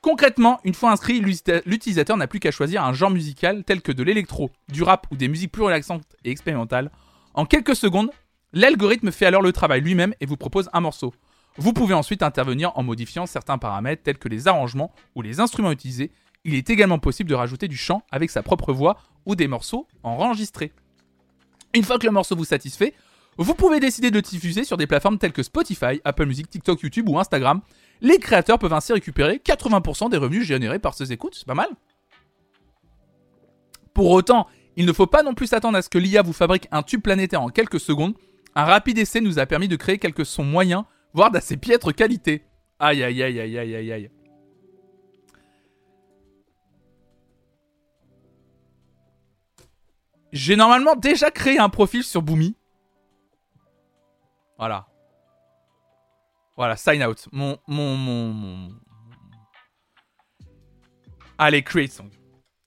Speaker 1: Concrètement, une fois inscrit, l'utilisateur n'a plus qu'à choisir un genre musical tel que de l'électro, du rap ou des musiques plus relaxantes et expérimentales. En quelques secondes, l'algorithme fait alors le travail lui-même et vous propose un morceau. Vous pouvez ensuite intervenir en modifiant certains paramètres tels que les arrangements ou les instruments utilisés. Il est également possible de rajouter du chant avec sa propre voix ou des morceaux enregistrés. Une fois que le morceau vous satisfait, vous pouvez décider de diffuser sur des plateformes telles que Spotify, Apple Music, TikTok, YouTube ou Instagram. Les créateurs peuvent ainsi récupérer 80% des revenus générés par ces écoutes, c'est pas mal. Pour autant, il ne faut pas non plus s'attendre à ce que l'IA vous fabrique un tube planétaire en quelques secondes. Un rapide essai nous a permis de créer quelques sons moyens voire d'assez piètre qualité. Aïe aïe aïe aïe aïe aïe aïe. J'ai normalement déjà créé un profil sur Boomy. Voilà. Voilà, sign out. Mon, mon, mon, Allez, create song.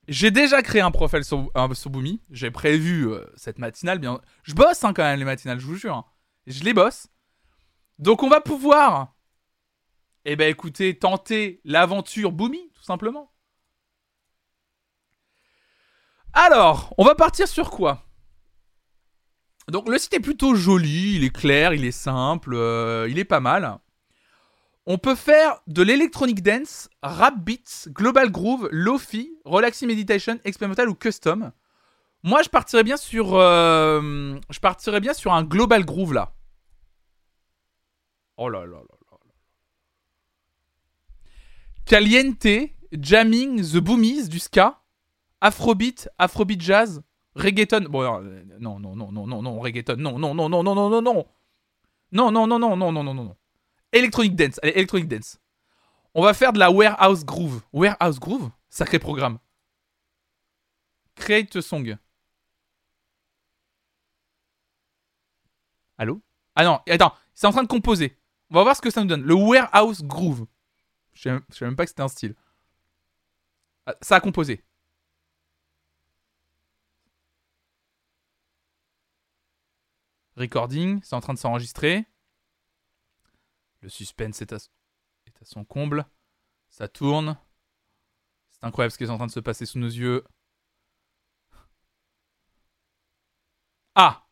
Speaker 1: J'ai déjà créé un profil sur, sur Boomy. J'ai prévu euh, cette matinale. Bien... Je bosse hein, quand même les matinales, je vous jure. Hein. Je les bosse. Donc on va pouvoir, eh ben écoutez, tenter l'aventure Boomy, tout simplement. Alors, on va partir sur quoi? Donc le site est plutôt joli, il est clair, il est simple, euh, il est pas mal. On peut faire de l'électronic dance, rap beats, global groove, lofi, relaxing meditation, expérimental ou custom. Moi, je partirais bien sur, euh, je partirais bien sur un global groove là. Oh là là là là. Caliente, jamming, the boomies du ska, afrobeat, afrobeat jazz, reggaeton. Bon non non non non non non reggaeton. Non non non non non non non non. Non non non non non non non non. Electronic dance. Allez, electronic dance. On va faire de la warehouse groove. Warehouse groove, sacré programme. Create a song. Allô Ah non, attends, c'est en train de composer. On va voir ce que ça nous donne. Le Warehouse Groove. Je ne savais même pas que c'était un style. Ah, ça a composé. Recording, c'est en train de s'enregistrer. Le suspense est à, est à son comble. Ça tourne. C'est incroyable ce qui est en train de se passer sous nos yeux. Ah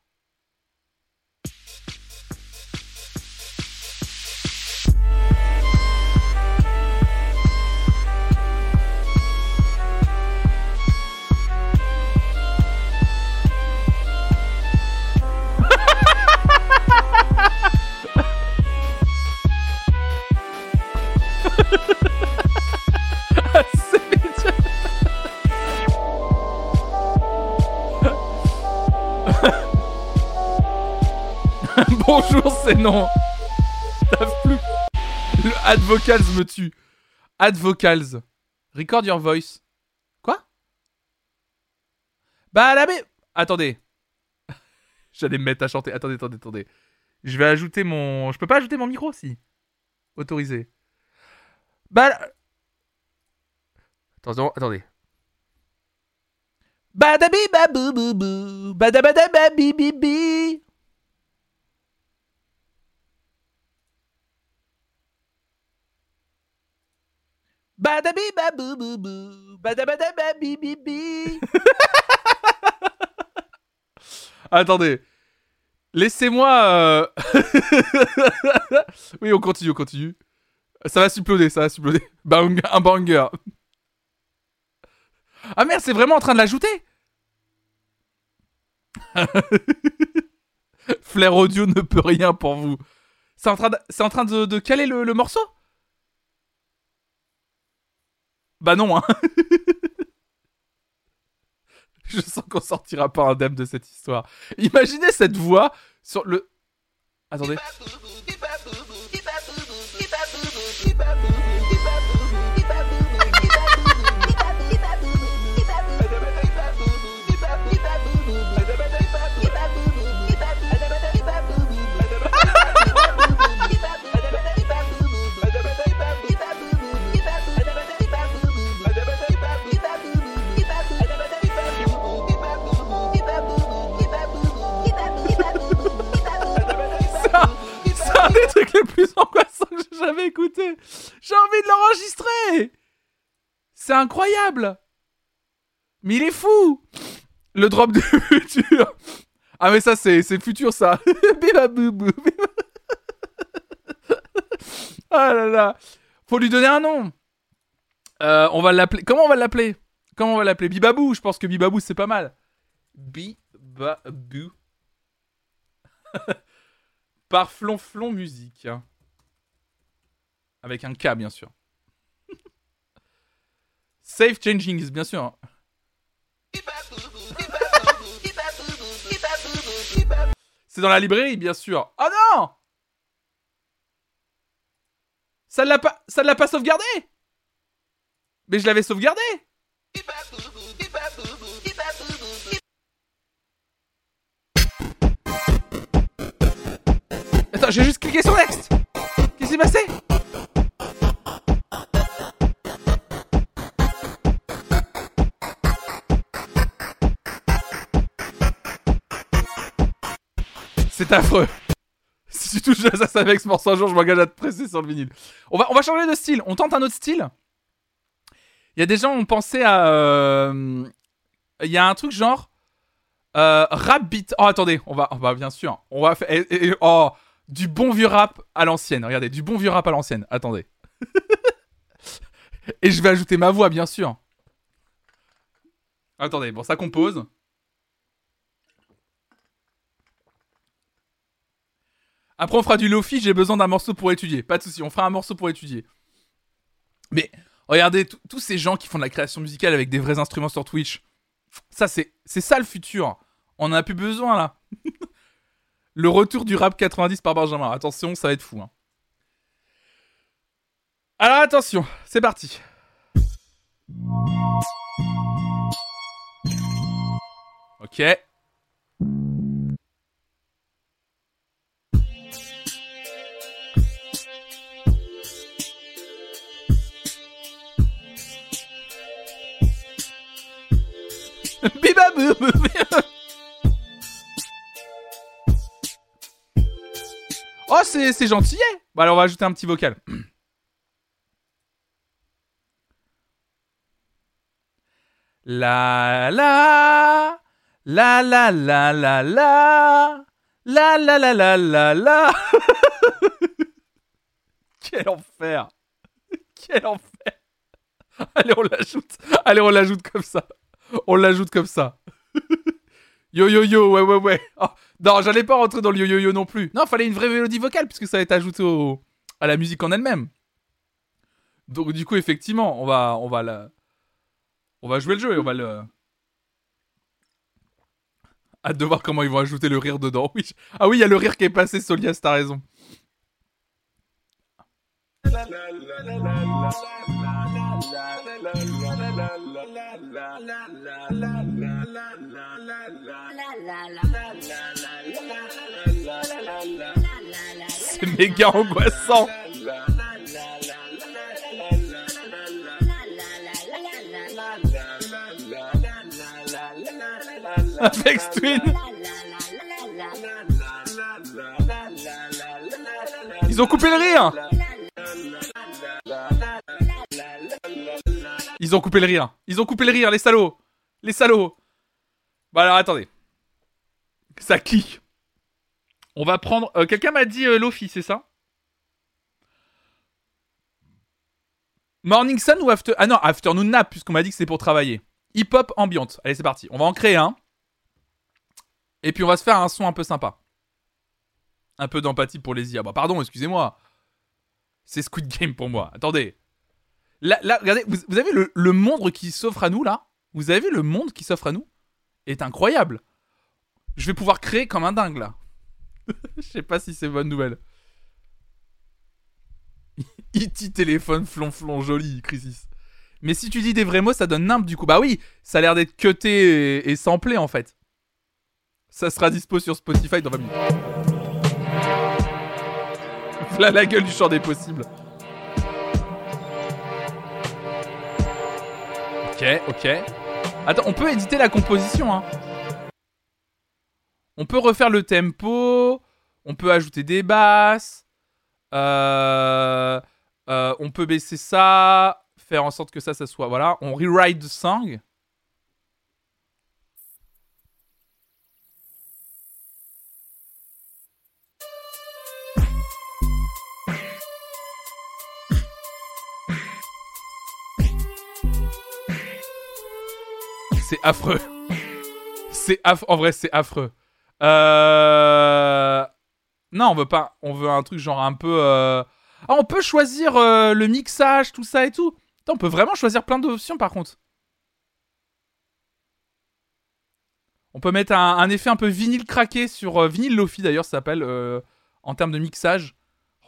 Speaker 1: Bonjour, c'est non. plus. Le ad vocals me tue. Ad vocals. Record your voice. Quoi? Bah la Attendez. J'allais me mettre à chanter. Attendez, attendez, attendez. Je vais ajouter mon. Je peux pas ajouter mon micro si. Autorisé. Bah. Attention, attendez. Badabi babou bou Badabadababi bibi. Badabi babou bou Badabadababi bibi. Attendez. Laissez-moi. Euh, oui, on continue, on continue. Ça va supploder, ça va supploder. Bang, un banger. Ah merde, c'est vraiment en train de l'ajouter Flair Audio ne peut rien pour vous. C'est en train de, en train de, caler le, le, morceau? Bah non, hein. Je sens qu'on sortira pas indemne de cette histoire. Imaginez cette voix sur le... Attendez. Trucs les plus angoissants que j'ai jamais écouté. J'ai envie de l'enregistrer. C'est incroyable. Mais il est fou. Le drop de futur. Ah mais ça c'est c'est futur ça. Ah là là. Faut lui donner un nom. Euh, On va l'appeler... Comment on va l'appeler? Comment on va l'appeler? Bibabou Je pense que Bibabou c'est pas mal. Bibabou. Par Flonflon Musique. Avec un K, bien sûr. Safe Changing, bien sûr. C'est dans la librairie, bien sûr. Oh non ça ne l'a pas sauvegardé Mais je l'avais sauvegardé j'ai juste cliqué sur Next Qu'est-ce qui s'est passé? C'est affreux Si tu touches à ça, avec ce morceau un jour, je m'engage à te presser sur le vinyle. On va, on va changer de style, on tente un autre style. Il y a des gens qui ont pensé à... euh, Il y a un truc genre... Euh, rap beat. Oh, attendez, on va, on va bien sûr. On va faire. oh, du bon vieux rap à l'ancienne. Regardez, du bon vieux rap à l'ancienne. Attendez. et je vais ajouter ma voix, bien sûr. Attendez, bon, ça compose. Après, on fera du lofi. J'ai besoin d'un morceau pour étudier. Pas de souci, on fera un morceau pour étudier. Mais regardez, tous- ces gens qui font de la création musicale avec des vrais instruments sur Twitch. Ça, c'est c'est ça le futur. On en a plus besoin là. le retour du rap 90 par Benjamin. Attention, ça va être fou. hein. Alors attention, c'est parti. Ok. Oh, c'est gentil. eh. Bon, alors on va ajouter un petit vocal. La la la la la la la la la la la la la Quel enfer Quel enfer Allez, on l'ajoute. Allez, on l'ajoute comme ça. On l'ajoute comme ça. yo yo yo, ouais ouais ouais. Oh, non, j'allais pas rentrer dans le yo yo yo non plus. Non, fallait une vraie mélodie vocale puisque ça va être ajouté au- à la musique en elle-même. Donc du coup, effectivement, on va on va la on va jouer le jeu et on va le Hâte de voir comment ils vont ajouter le rire dedans. Ah oui, il y a le rire qui est passé, Solias, t'as raison. C'est méga angoissant. Apex Twin. Ils ont coupé le rire. Ils ont coupé le rire. Ils ont coupé le rire, les salauds. Les salauds. Bon alors attendez. Ça clique. On va prendre. euh, Quelqu'un m'a dit euh, Lofi, c'est ça? Morning Sun ou After. Ah non, Afternoon Nap, puisqu'on m'a dit que c'est pour travailler. Hip hop ambiante. Allez, c'est parti. On va en créer un. Et puis on va se faire un son un peu sympa. Un peu d'empathie pour les IA. Bah pardon, excusez-moi. C'est Squid Game pour moi. Attendez. Là, regardez, vous, avez le, monde qui s'offre à nous là? Vous avez le monde qui s'offre à nous? Est incroyable. Je vais pouvoir créer comme un dingue là. Je sais pas si c'est bonne nouvelle. E.T. téléphone flonflon joli, Crisis. Mais si tu dis des vrais mots, ça donne nimp du coup. Bah oui, ça a l'air d'être cuté et, samplé en fait. Ça sera dispo sur Spotify dans 20 minutes. Voilà la gueule du champ des possibles. Ok, ok. Attends, on peut éditer la composition, hein. On peut refaire le tempo. On peut ajouter des basses. Euh, euh, on peut baisser ça. Faire en sorte que ça, ça soit. Voilà, on rewrite the song. C'est affreux. C'est affreux. En vrai, c'est affreux. Euh... Non, on veut pas. On veut un truc genre un peu. euh, Ah, on peut choisir euh, le mixage, tout ça et tout. On peut vraiment choisir plein d'options par contre. On peut mettre un, effet un peu vinyle craqué sur euh, vinyle Lofi d'ailleurs, ça s'appelle en termes de mixage.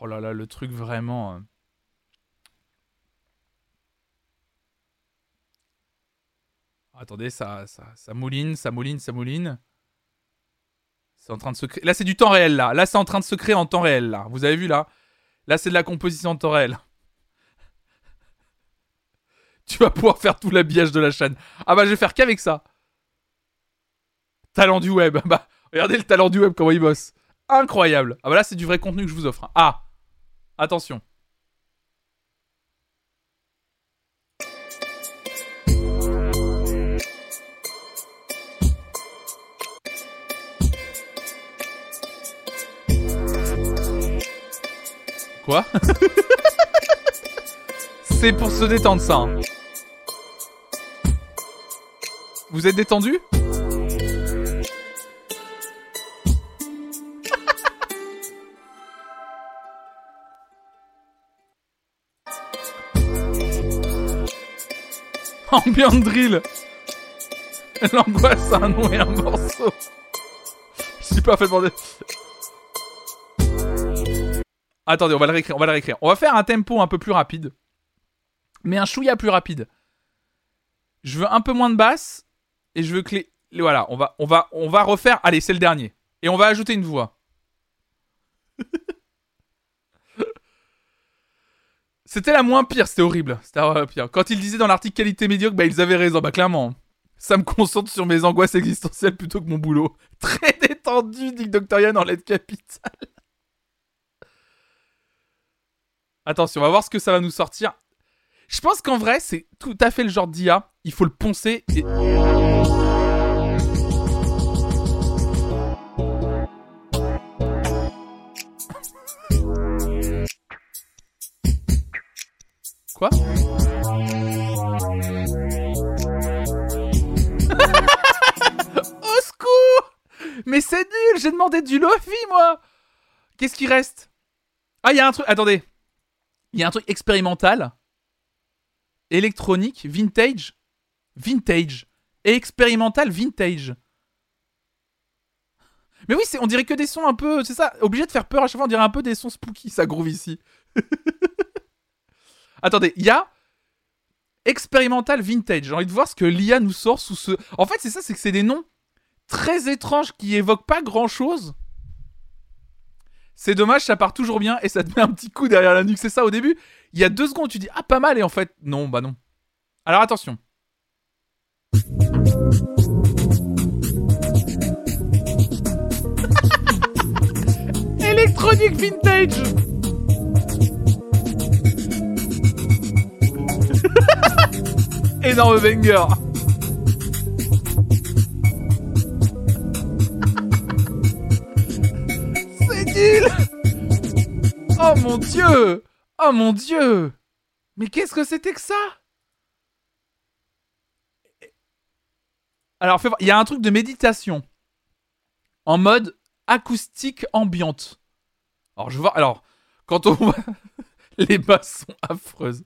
Speaker 1: Oh là là, le truc vraiment. Attendez, ça, ça, ça mouline, ça mouline, ça mouline. C'est en train de se créer. Là, c'est du temps réel, là. Là, c'est en train de se créer en temps réel, là. Vous avez vu, là? Là, c'est de la composition en temps réel. tu vas pouvoir faire tout l'habillage de la chaîne. Ah bah, je vais faire qu'avec ça. Talent du web. Bah, regardez le talent du web, comment il bosse. Incroyable. Ah bah là, c'est du vrai contenu que je vous offre. hein. Ah Attention. Quoi C'est pour se détendre ça. hein. Vous êtes détendu Ambient drill L'angoisse a un nom et un morceau. Je suis pas fait demander. Attendez, on va le réécrire, on va le réécrire. On va faire un tempo un peu plus rapide. Mais un chouïa plus rapide. Je veux un peu moins de basse. Et je veux que les. Voilà, on va, on, va, on va refaire. Allez, c'est le dernier. Et on va ajouter une voix. C'était la moins pire, c'était horrible. C'était la pire. Quand ils disaient dans l'article qualité médiocre, bah ils avaient raison, bah clairement. Ça me concentre sur mes angoisses existentielles plutôt que mon boulot. Très détendu, dit Doctorian en lettres capitale. Attention, on va voir ce que ça va nous sortir. Je pense qu'en vrai, c'est tout à fait le genre d'IA. Il faut le poncer et... Quoi? Au secours Mais c'est nul J'ai demandé du Lofi, moi Qu'est-ce qui reste? Ah, il y a un truc... Attendez. Il y a un truc expérimental. Électronique, vintage. Vintage. Et expérimental, vintage. Mais oui, on dirait que des sons un peu... C'est ça, obligé de faire peur à chaque fois, on dirait un peu des sons spooky, ça groove ici. Attendez, il y a expérimental vintage. J'ai envie de voir ce que l'IA nous sort sous ce. En fait, c'est ça, c'est que c'est des noms très étranges qui évoquent pas grand chose. C'est dommage, ça part toujours bien et ça te met un petit coup derrière la nuque. C'est ça au début. Il y a deux secondes, tu dis ah pas mal et en fait non, bah non. Alors attention. Électronique vintage. Énorme banger. Mon dieu. Oh mon dieu. Mais qu'est-ce que c'était que ça? Alors. Il y a un truc de méditation. En mode acoustique ambiante. Alors, je vois. Alors, quand on voit. Les basses sont affreuses.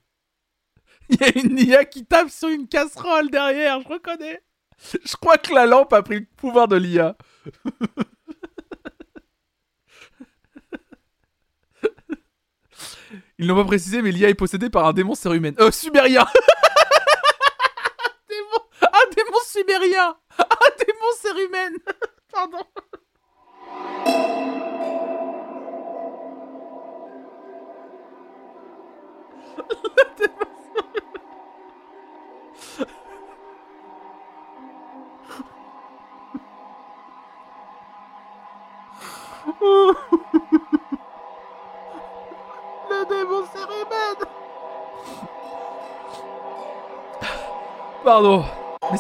Speaker 1: Il y a une IA qui tape sur une casserole derrière, je reconnais. Je crois que la lampe a pris le pouvoir de l'IA. Ils n'ont pas précisé, mais l'IA est possédée par un démon surhumain. Euh, sumérien démon... Un démon sumérien Un démon surhumain Pardon. Surhumain Pardon. Mais,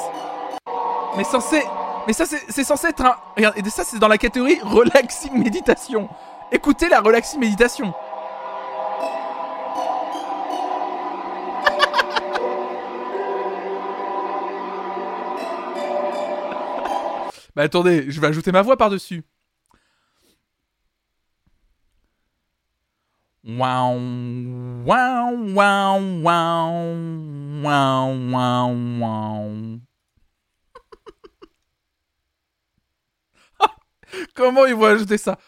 Speaker 1: mais censé. Mais ça, c'est censé être un. Regarde, et ça, c'est dans la catégorie relaxing méditation. Écoutez la relaxing méditation. bah attendez, je vais ajouter ma voix par-dessus. Waouh, waouh, waouh, waouh, waouh, waouh, waouh. Comment ils vont ajouter ça?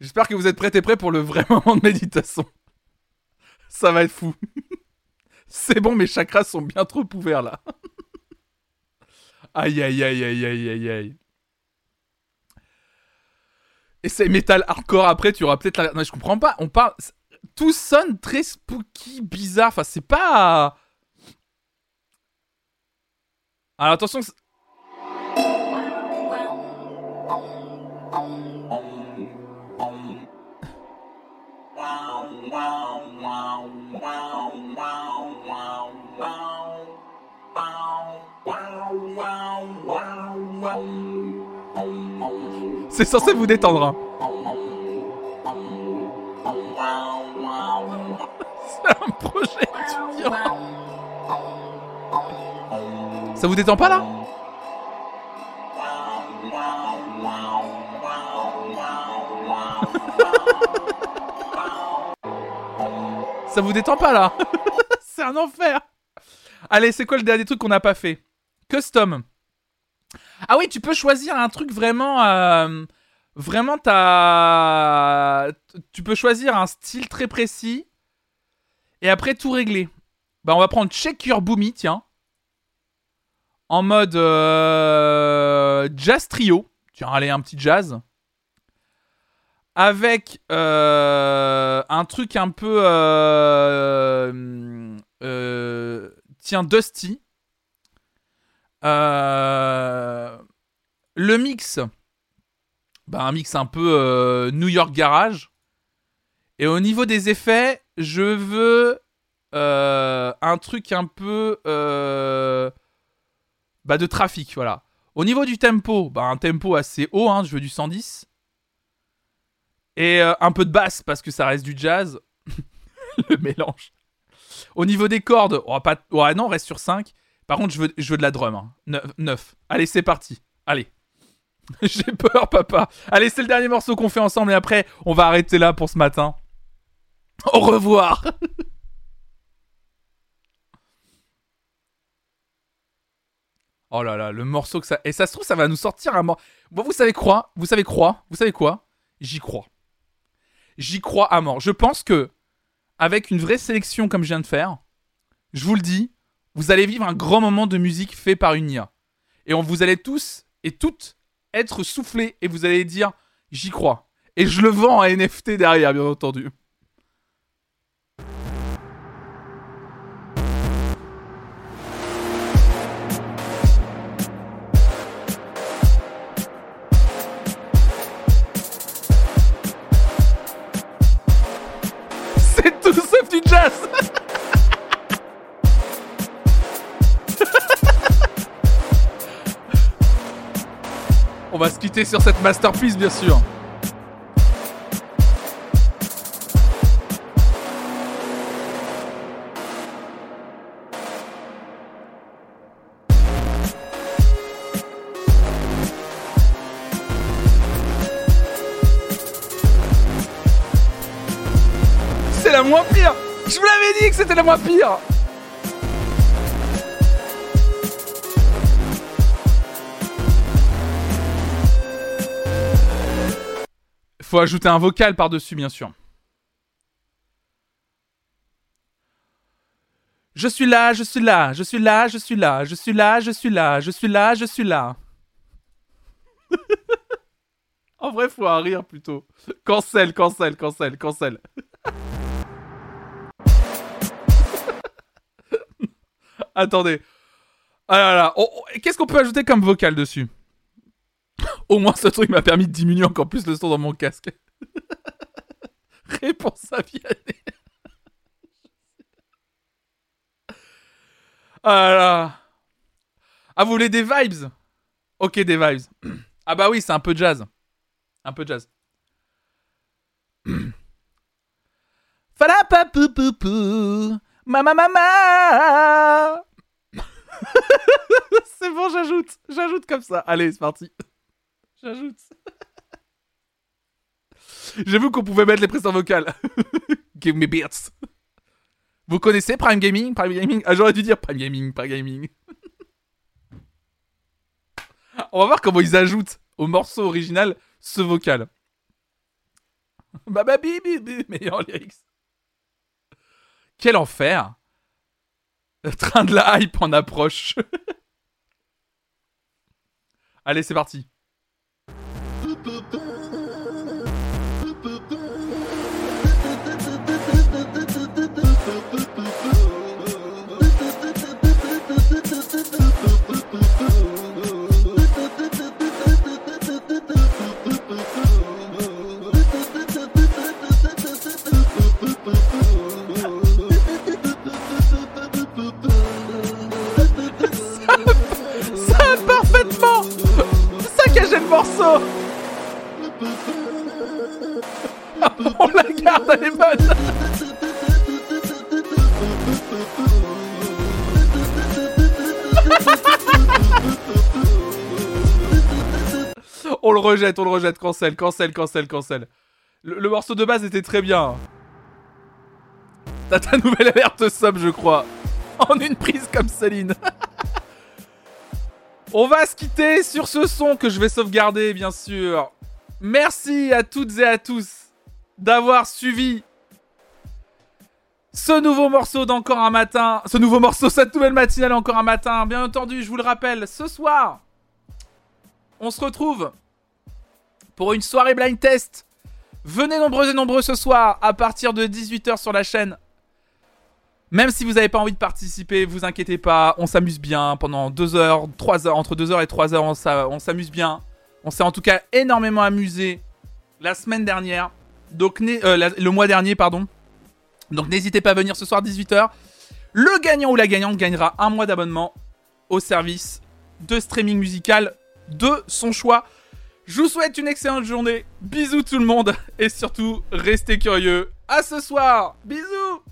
Speaker 1: J'espère que vous êtes prêts et prêts pour le vrai moment de méditation. Ça va être fou. C'est bon, mes chakras sont bien trop ouverts là. Aïe aïe aïe aïe aïe aïe aïe. Et c'est métal hardcore après, tu auras peut-être la... Non, je comprends pas. On parle... Tout sonne très spooky, bizarre. Enfin, c'est pas... Alors attention... c'est- censé vous détendre. hein. un projet. Ça vous détend pas là? Ça vous détend pas là? C'est un enfer Allez, c'est quoi le dernier truc qu'on n'a pas fait? Custom. Ah oui, tu peux choisir un truc vraiment... euh, vraiment, t'as... Tu peux choisir un style très précis. Et après, tout régler. Bah, on va prendre Check Your Boomy, tiens. En mode euh, jazz trio. Tiens, allez, un petit jazz. Avec euh, un truc un peu... euh, tiens, Dusty. Le mix. Bah, un mix un peu New York Garage. Et au niveau des effets, je veux euh, un truc un peu euh, bah, de trafic, voilà. Au niveau du tempo, bah, un tempo assez haut, hein, je veux du 110. Et euh, un peu de basse parce que ça reste du jazz. Le mélange. Au niveau des cordes, oh, pas... non, on reste sur 5. Par contre, je veux, je de la drum. hein. 9. Allez, c'est parti. Allez. J'ai peur, papa. Allez, c'est le dernier morceau qu'on fait ensemble et après, on va arrêter là pour ce matin. Au revoir. Oh là là, le morceau que ça. Et ça se trouve, ça va nous sortir un morceau. Bon, vous savez quoi? Vous savez quoi? Vous savez quoi? J'y crois. J'y crois à mort. Je pense que, avec une vraie sélection comme je viens de faire, je vous le dis, vous allez vivre un grand moment de musique fait par une IA. Et on vous allez tous et toutes être soufflés et vous allez dire j'y crois. Et je le vends à NFT derrière, bien entendu. On va se quitter sur cette masterpiece, bien sûr. C'était la moins pire Faut ajouter un vocal par-dessus, bien sûr. Je suis là, je suis là, je suis là, je suis là, je suis là, je suis là, je suis là, je suis là. en vrai, faut un rire plutôt. Cancel, cancel, cancel, cancel. Attendez. Ah là là. Oh, oh, Qu'est-ce qu'on peut ajouter comme vocal dessus? Au moins, ce truc m'a permis de diminuer encore plus le son dans mon casque. Réponse à Vianney. ah là là. Ah, vous voulez des vibes? Ok, des vibes. Ah bah oui, c'est un peu jazz. Un peu jazz. Falapapoupou, Mama mama. c'est bon, j'ajoute. J'ajoute comme ça. Allez, c'est parti. J'ajoute. J'ai vu qu'on pouvait mettre les pressions vocales. Give me beats. Vous connaissez Prime Gaming? Prime Gaming? Ah, j'aurais dû dire Prime Gaming, Prime Gaming. On va voir comment ils ajoutent au morceau original ce vocal. Bi, meilleur lyrics. Quel enfer. Le train de la hype en approche. Allez, c'est parti. On la garde, elle est bonne. On le rejette, on le rejette, cancel, cancel, cancel, cancel. Le, le morceau de base était très bien. T'as ta nouvelle alerte sub, je crois. En une prise comme Céline. On va se quitter sur ce son que je vais sauvegarder, bien sûr. Merci à toutes et à tous d'avoir suivi ce nouveau morceau d'Encore un matin. Ce nouveau morceau, cette nouvelle matinale Encore un matin. Bien entendu, je vous le rappelle, ce soir, on se retrouve pour une soirée blind test. Venez nombreux et nombreux ce soir à partir de 18h sur la chaîne. Même si vous n'avez pas envie de participer, vous inquiétez pas, on s'amuse bien pendant 2 heures, 3 heures, entre 2 heures et 3 heures, on s'a- on s'amuse bien. On s'est en tout cas énormément amusé la semaine dernière, donc euh, le mois dernier, pardon. Donc n'hésitez pas à venir ce soir 18h. Le gagnant ou la gagnante gagnera un mois d'abonnement au service de streaming musical de son choix. Je vous souhaite une excellente journée. Bisous tout le monde et surtout restez curieux. À ce soir. Bisous.